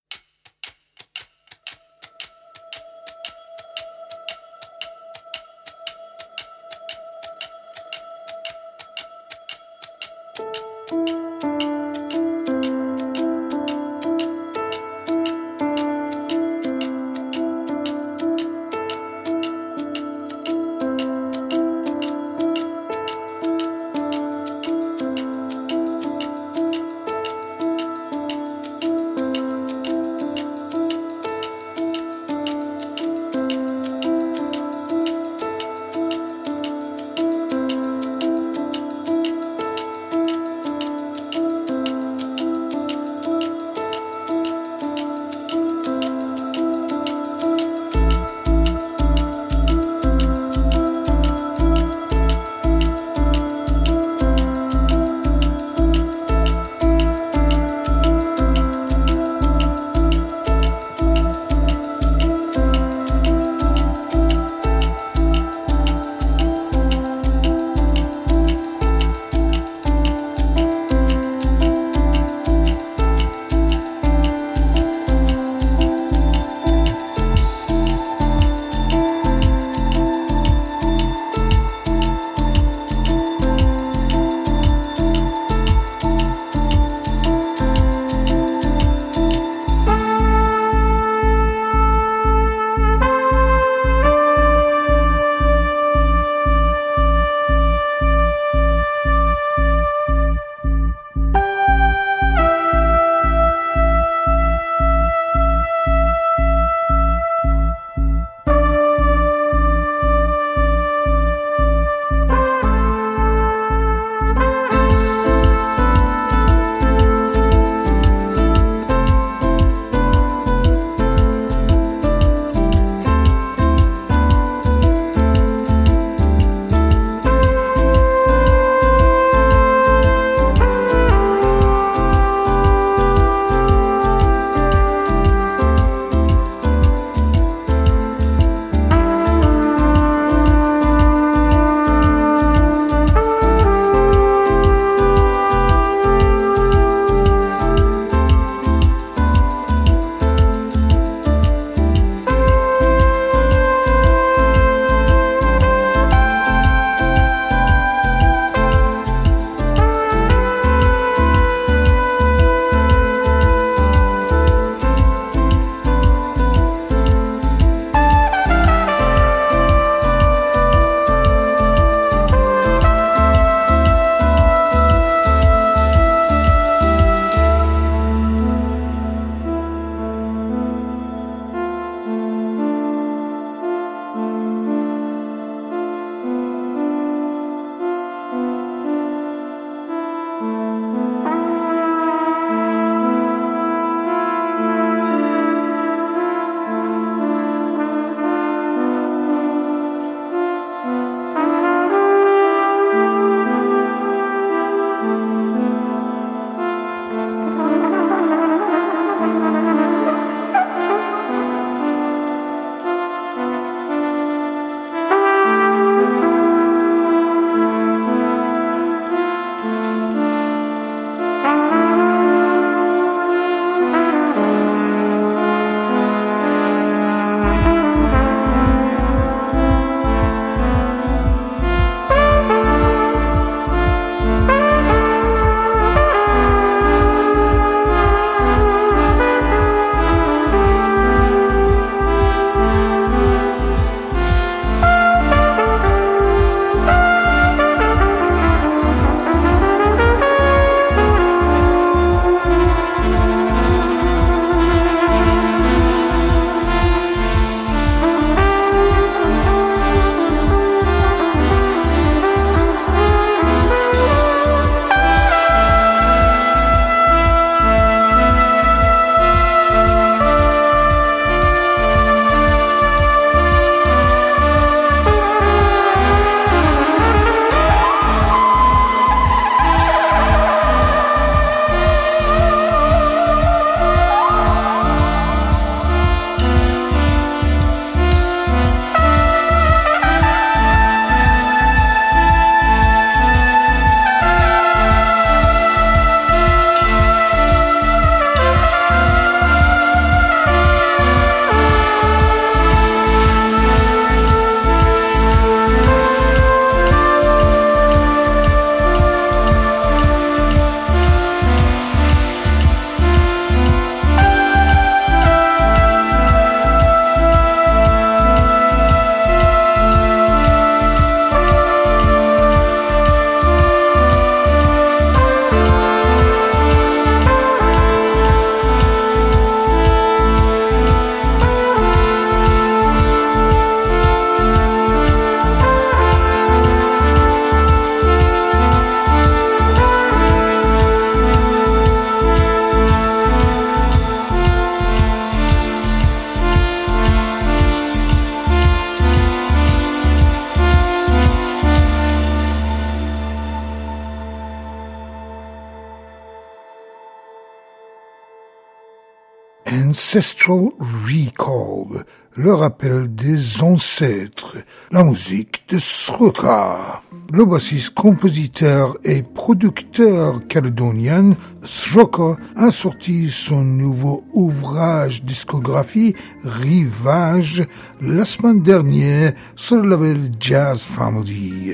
Rappel des ancêtres, la musique de Sroka. Le bassiste, compositeur et producteur calédonien Sroka a sorti son nouveau ouvrage discographie Rivage la semaine dernière sur le label Jazz Family.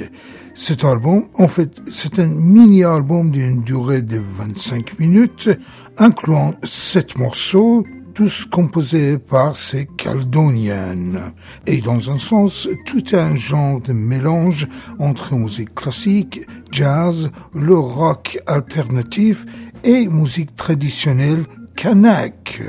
Cet album, en fait, c'est un mini-album d'une durée de 25 minutes, incluant sept morceaux, tous composés par ces Caledoniennes. Et dans un sens, tout un genre de mélange entre musique classique, jazz, le rock alternatif et musique traditionnelle kanak.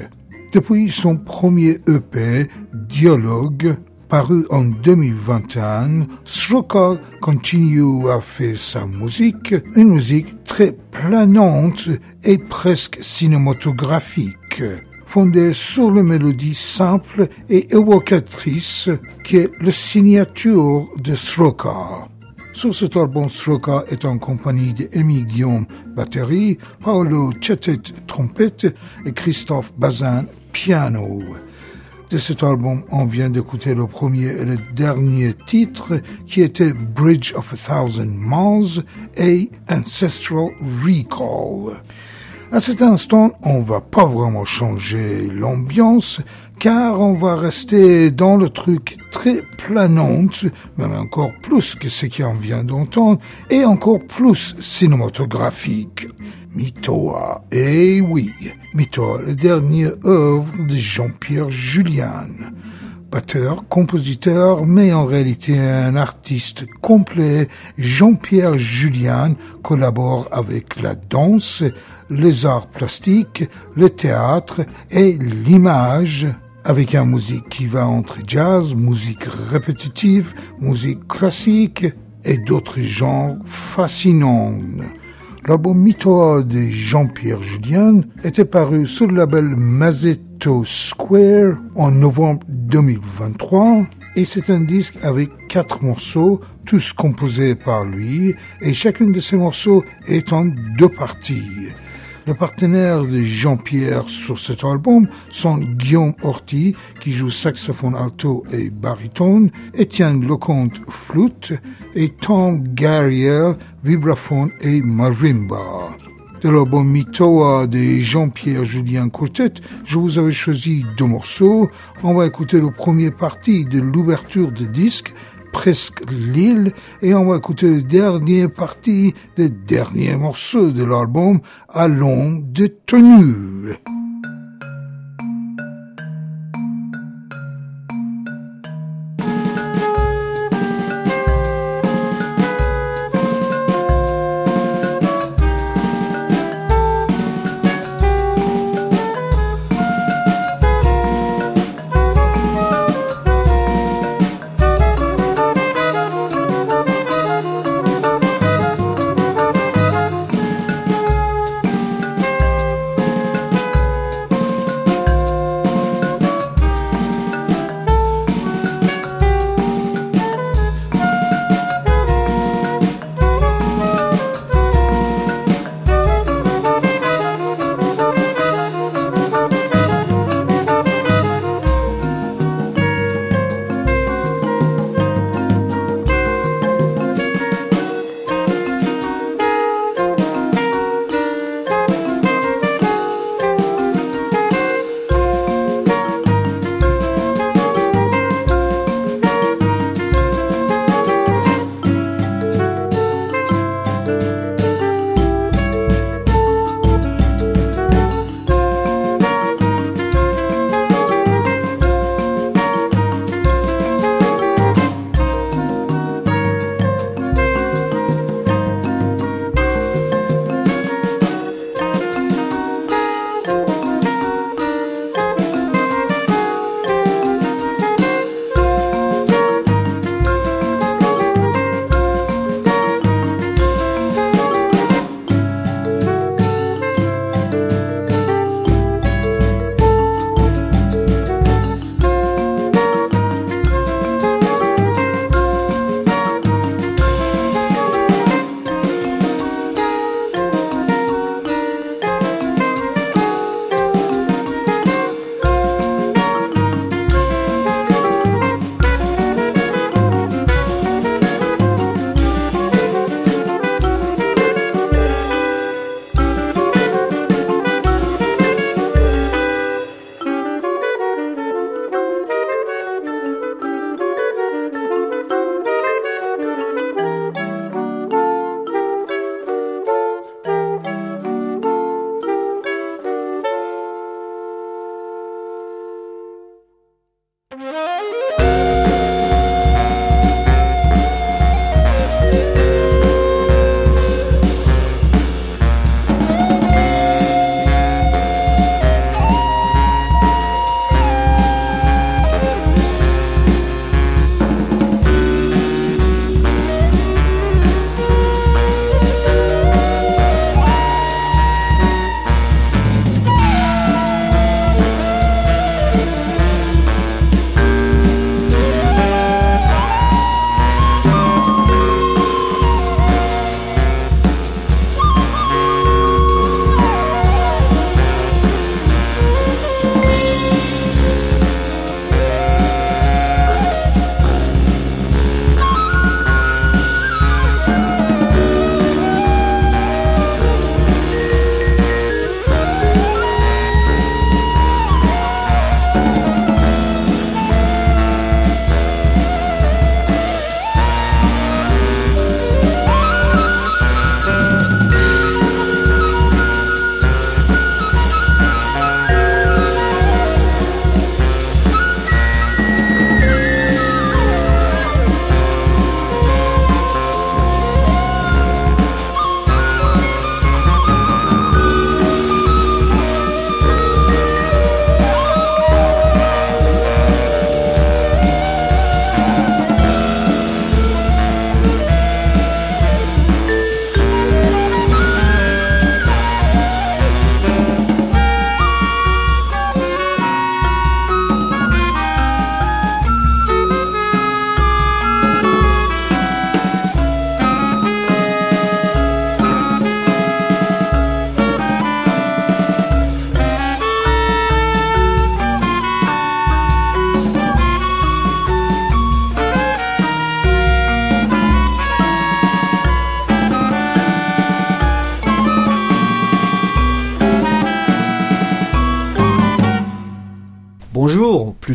Depuis son premier EP, Dialogue, paru en 2021, Sroka continue à faire sa musique, une musique très planante et presque cinématographique, fondée sur la mélodie simple et évocatrice qui est la signature de Sroka. Sur cet album, Sroka est en compagnie de Guillaume, batterie, Paolo Chetet, trompette et Christophe Bazin, piano. De cet album, on vient d'écouter le premier et le dernier titre qui était Bridge of a Thousand Miles et Ancestral Recall. À cet instant, on va pas vraiment changer l'ambiance, car on va rester dans le truc très planante, même encore plus que ce qu'on vient d'entendre, et encore plus cinématographique. Mitoa, eh oui, Mitoa, la dernière œuvre de Jean-Pierre Julian batteur, compositeur, mais en réalité un artiste complet, Jean-Pierre Julian collabore avec la danse, les arts plastiques, le théâtre et l'image avec une musique qui va entre jazz, musique répétitive, musique classique et d'autres genres fascinants. L'album Mythoa de Jean-Pierre Julien était paru sur le label Mazzetto Square en novembre 2023 et c'est un disque avec quatre morceaux, tous composés par lui et chacun de ces morceaux est en deux parties. Le partenaire de Jean-Pierre sur cet album sont Guillaume Horty, qui joue saxophone alto et baryton, Étienne Lecomte flûte et Tom Garrier vibraphone et marimba. De l'album Mitoa de Jean-Pierre Julien Quartet, je vous avais choisi deux morceaux. On va écouter le premier partie de l'ouverture de disque presque l'île et on va écouter la dernière partie des derniers morceaux de l'album Allons de tenue.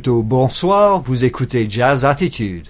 Bonsoir, vous écoutez Jazz Attitude.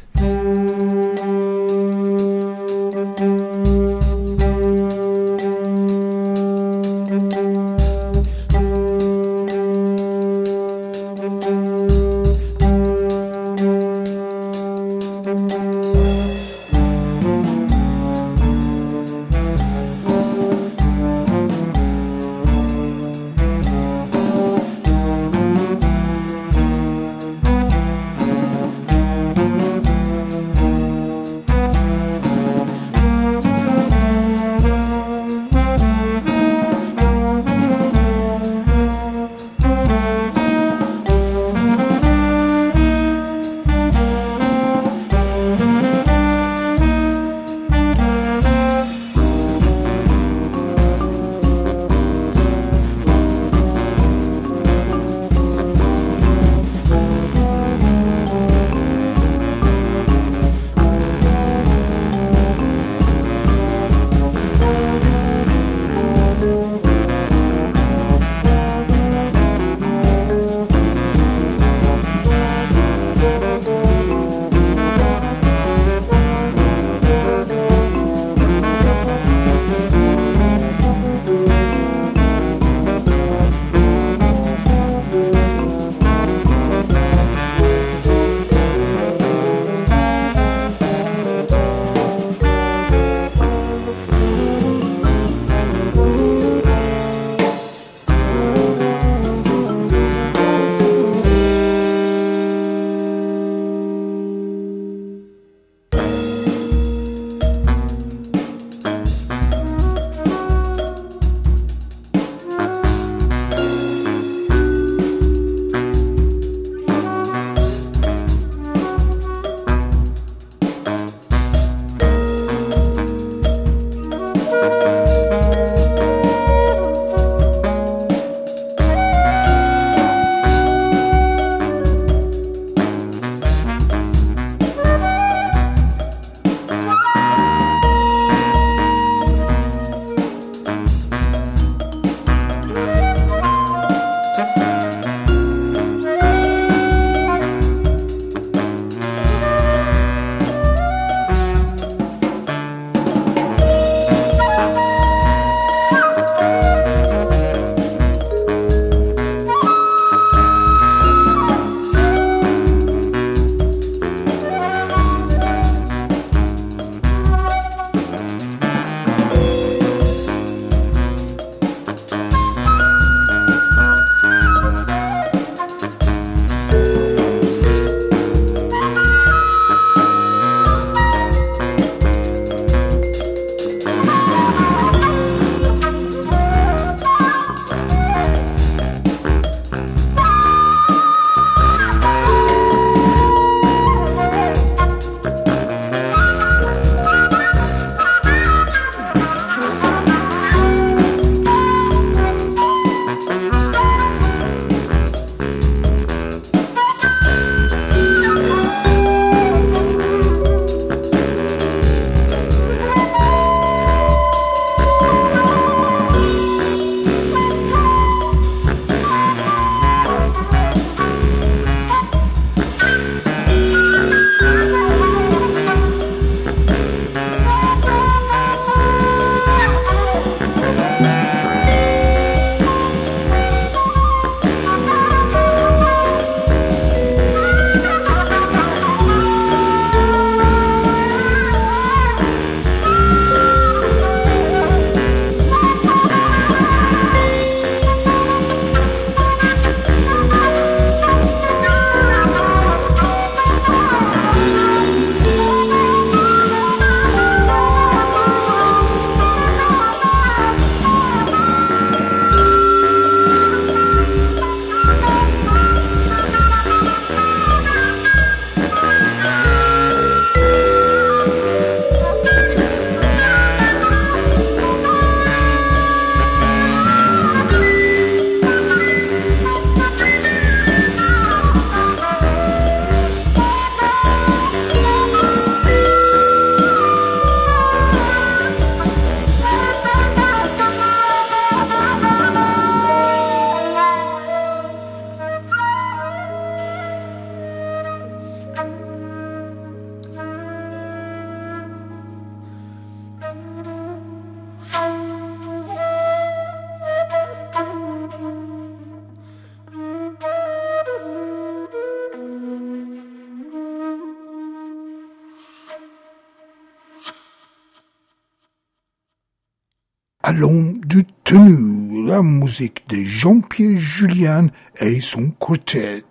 Son quartet.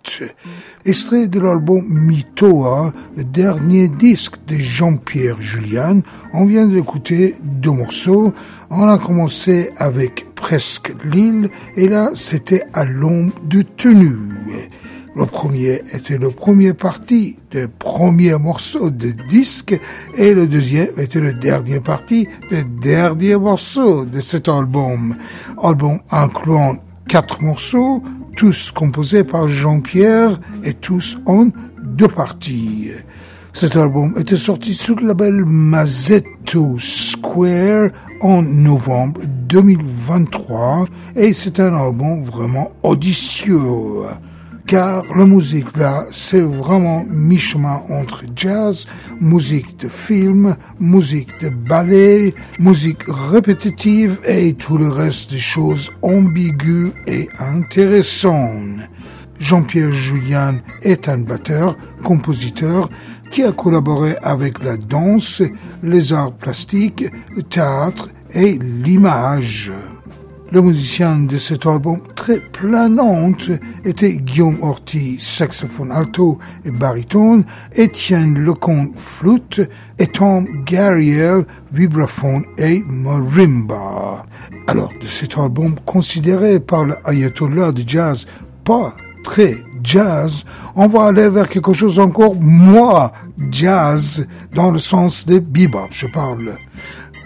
Extrait de l'album Mitoa, le dernier disque de Jean-Pierre Julien, on vient d'écouter deux morceaux. On a commencé avec Presque l'île et là c'était à l'ombre de tenue. Le premier était le premier parti de premier morceau de disque et le deuxième était le dernier parti de dernier morceau de cet album. Album incluant quatre morceaux, tous composés par Jean-Pierre et tous en deux parties. Cet album était sorti sous le label Mazzetto Square en novembre 2023 et c'est un album vraiment audacieux car la musique là, c'est vraiment mi-chemin entre jazz, musique de film, musique de ballet, musique répétitive et tout le reste des choses ambiguës et intéressantes. Jean-Pierre Julien est un batteur, compositeur qui a collaboré avec la danse, les arts plastiques, le théâtre et l'image. Le musicien de cet album très planante était Guillaume Ortiz, saxophone alto et baryton, Étienne Lecomte, flûte, et Tom Garriel, vibraphone et marimba. Alors, de cet album considéré par l'ayatollah de jazz pas très jazz, on va aller vers quelque chose encore moins jazz dans le sens de bebop, je parle.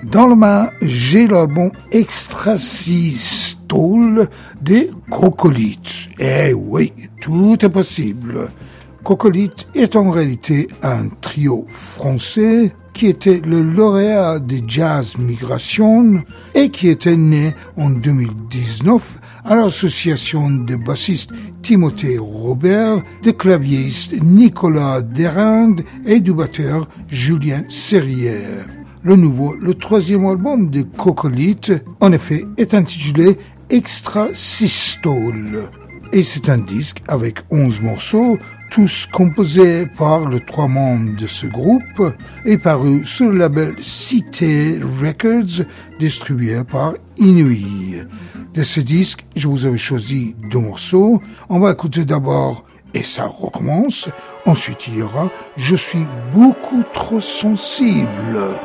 Dans le main, j'ai l'album Extrasystole des Cocolites. Eh oui, tout est possible. Cocolite est en réalité un trio français qui était le lauréat de Jazz Migration et qui était né en 2019 à l'association de bassistes Timothée Robert, de claviéiste Nicolas Derinde et du batteur Julien Serrière le nouveau, le troisième album de Cocolite, en effet, est intitulé Extra Systole. Et c'est un disque avec 11 morceaux, tous composés par les trois membres de ce groupe et paru sur le label Cité Records, distribué par Inuit. De ce disque, je vous avais choisi deux morceaux. On va écouter d'abord et ça recommence. Ensuite, il y aura Je suis beaucoup trop sensible.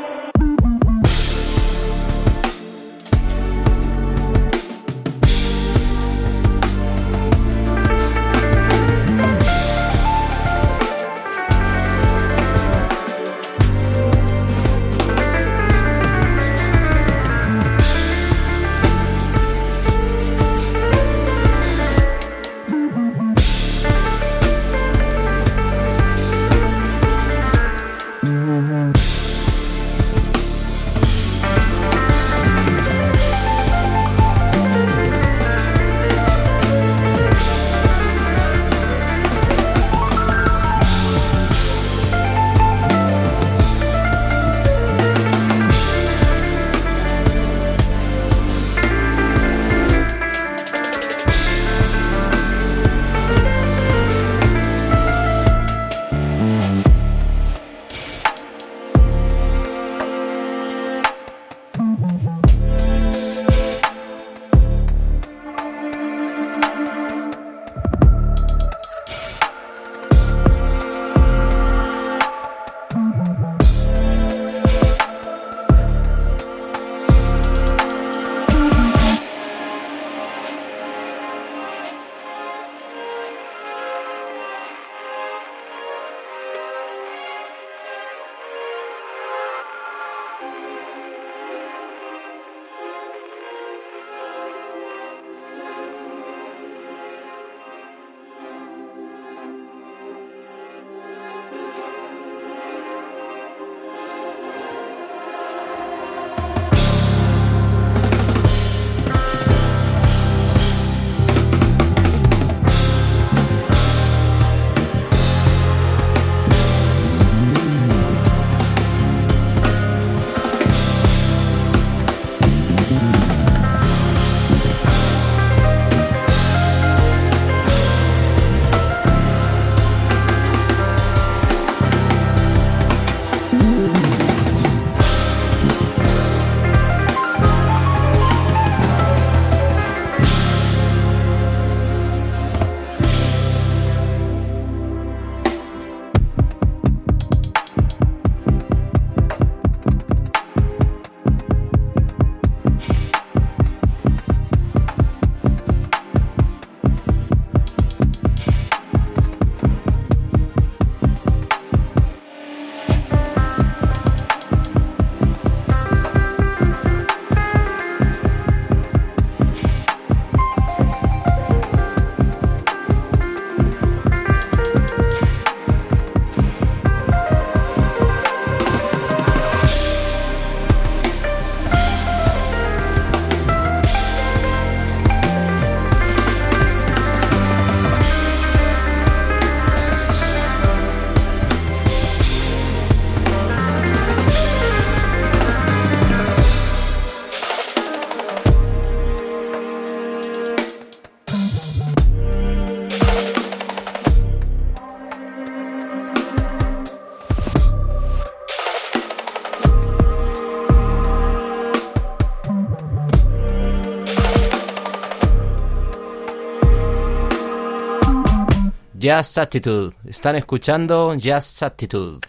Jazz Attitude. Están escuchando Jazz Attitude.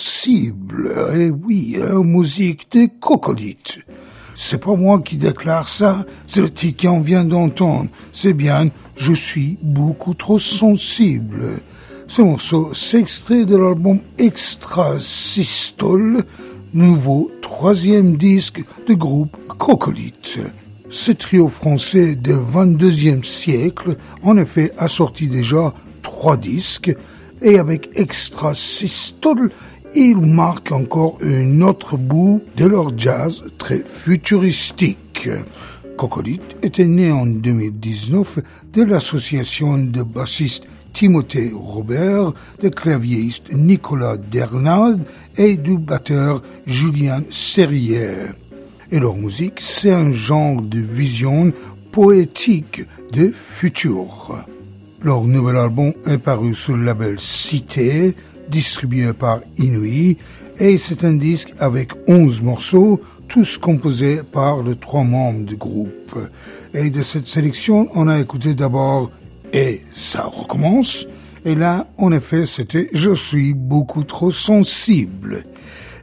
Sensible, eh oui, la musique des cocolites. C'est pas moi qui déclare ça, c'est le titre qu'on vient d'entendre. C'est bien, je suis beaucoup trop sensible. Ce morceau s'extrait de l'album Extra Systole, nouveau troisième disque du groupe Cocolite. Ce trio français du 22e siècle, en effet, a sorti déjà trois disques, et avec Extra Systole, ils marquent encore un autre bout de leur jazz très futuristique. Cocolite était né en 2019 de l'association de bassistes Timothée Robert, de claviériste Nicolas Dernald et du batteur Julien Serrière. Et leur musique, c'est un genre de vision poétique de futur. Leur nouvel album est paru sur le label Cité, distribué par Inouï, et c'est un disque avec 11 morceaux, tous composés par les trois membres du groupe. Et de cette sélection, on a écouté d'abord Et ça recommence. Et là, en effet, c'était Je suis beaucoup trop sensible.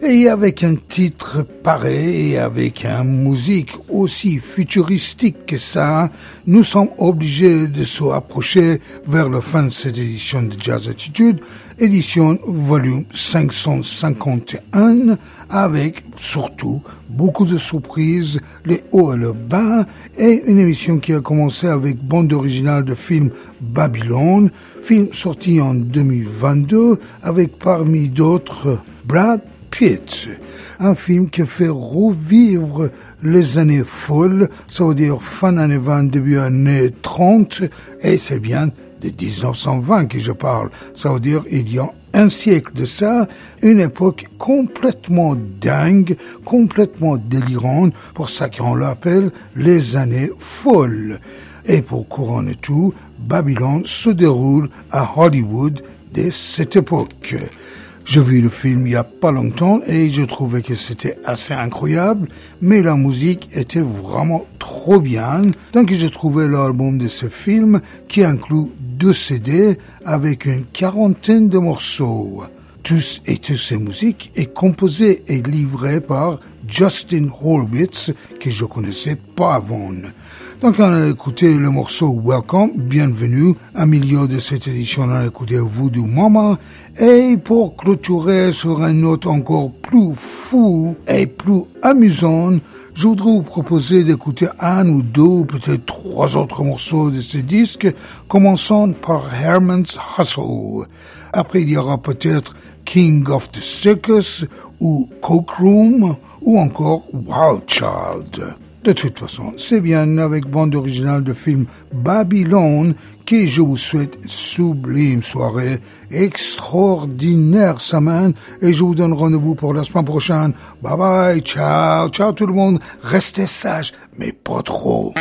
Et avec un titre pareil et avec une musique aussi futuristique que ça, nous sommes obligés de se approcher vers la fin de cette édition de Jazz Attitude, édition volume 551, avec surtout beaucoup de surprises, les hauts et les bas, et une émission qui a commencé avec bande originale de film Babylone, film sorti en 2022, avec parmi d'autres Brad Pitt, un film qui fait revivre les années folles, ça veut dire fin années 20, début années 30, et c'est bien de 1920 que je parle, ça veut dire il y a un siècle de ça, une époque complètement dingue, complètement délirante, pour ça qu'on l'appelle les années folles. Et pour couronner tout, Babylone se déroule à Hollywood dès cette époque. J'ai vu le film il y a pas longtemps et je trouvais que c'était assez incroyable, mais la musique était vraiment trop bien. Donc j'ai trouvé l'album de ce film qui inclut deux CD avec une quarantaine de morceaux. Tous et toutes ces musiques est composée et livrée par Justin Horwitz que je connaissais pas avant. Donc on a écouté le morceau Welcome, bienvenue. À milieu de cette édition, on a écouté Voodoo Mama. Et pour clôturer sur une note encore plus fou et plus amusante, je voudrais vous proposer d'écouter un ou deux, peut-être trois autres morceaux de ce disque, commençant par Herman's Hustle. Après, il y aura peut-être King of the Circus ou Coke Room ou encore Wild Child. De toute façon, c'est bien avec bande originale de film Babylone que je vous souhaite sublime soirée, extraordinaire semaine et je vous donne rendez-vous pour la semaine prochaine. Bye bye, ciao, ciao tout le monde. Restez sages, mais pas trop.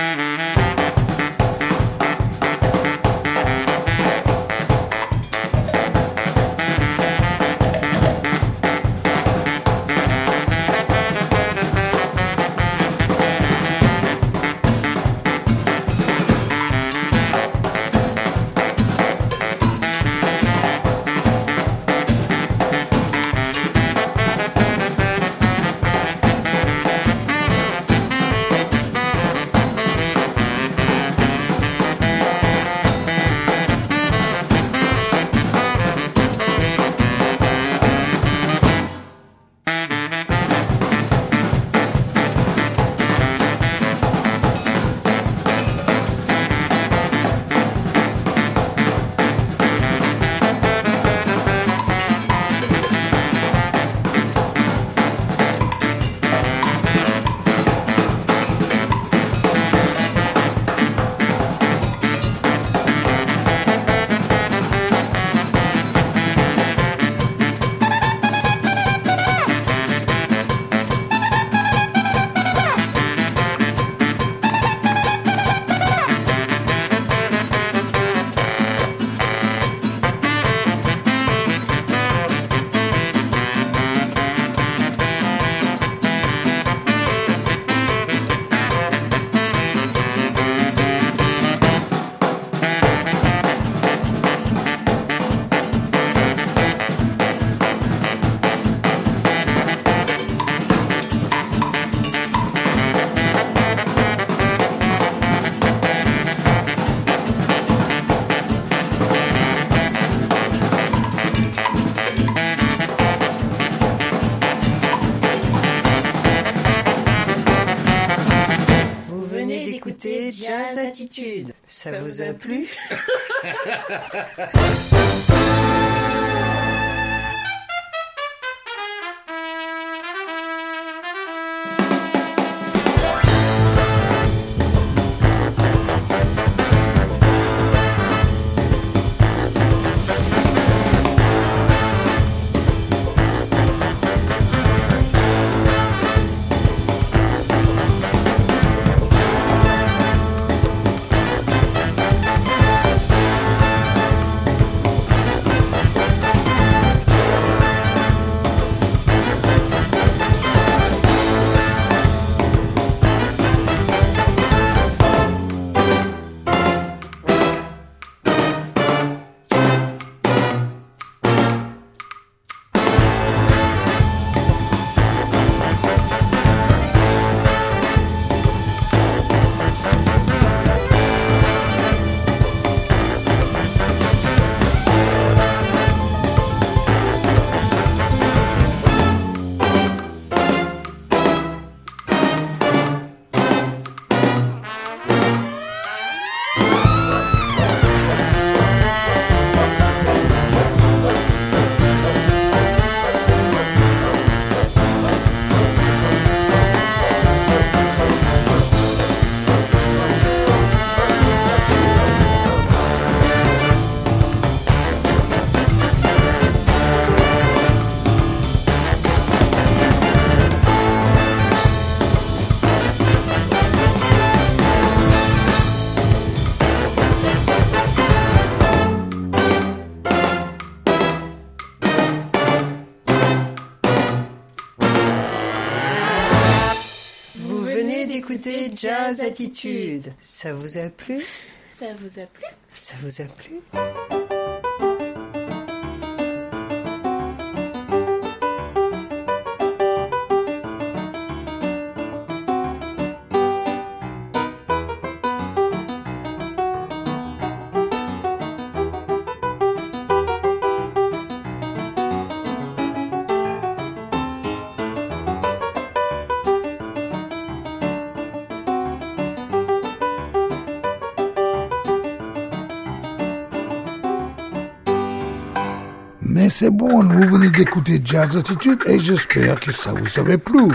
Ça vous a plu? [LAUGHS] Jazz Attitude. Ça vous a plu? Ça vous a plu? Ça vous a plu? C'est bon, vous venez d'écouter Jazz Attitude et j'espère que ça vous avait plu.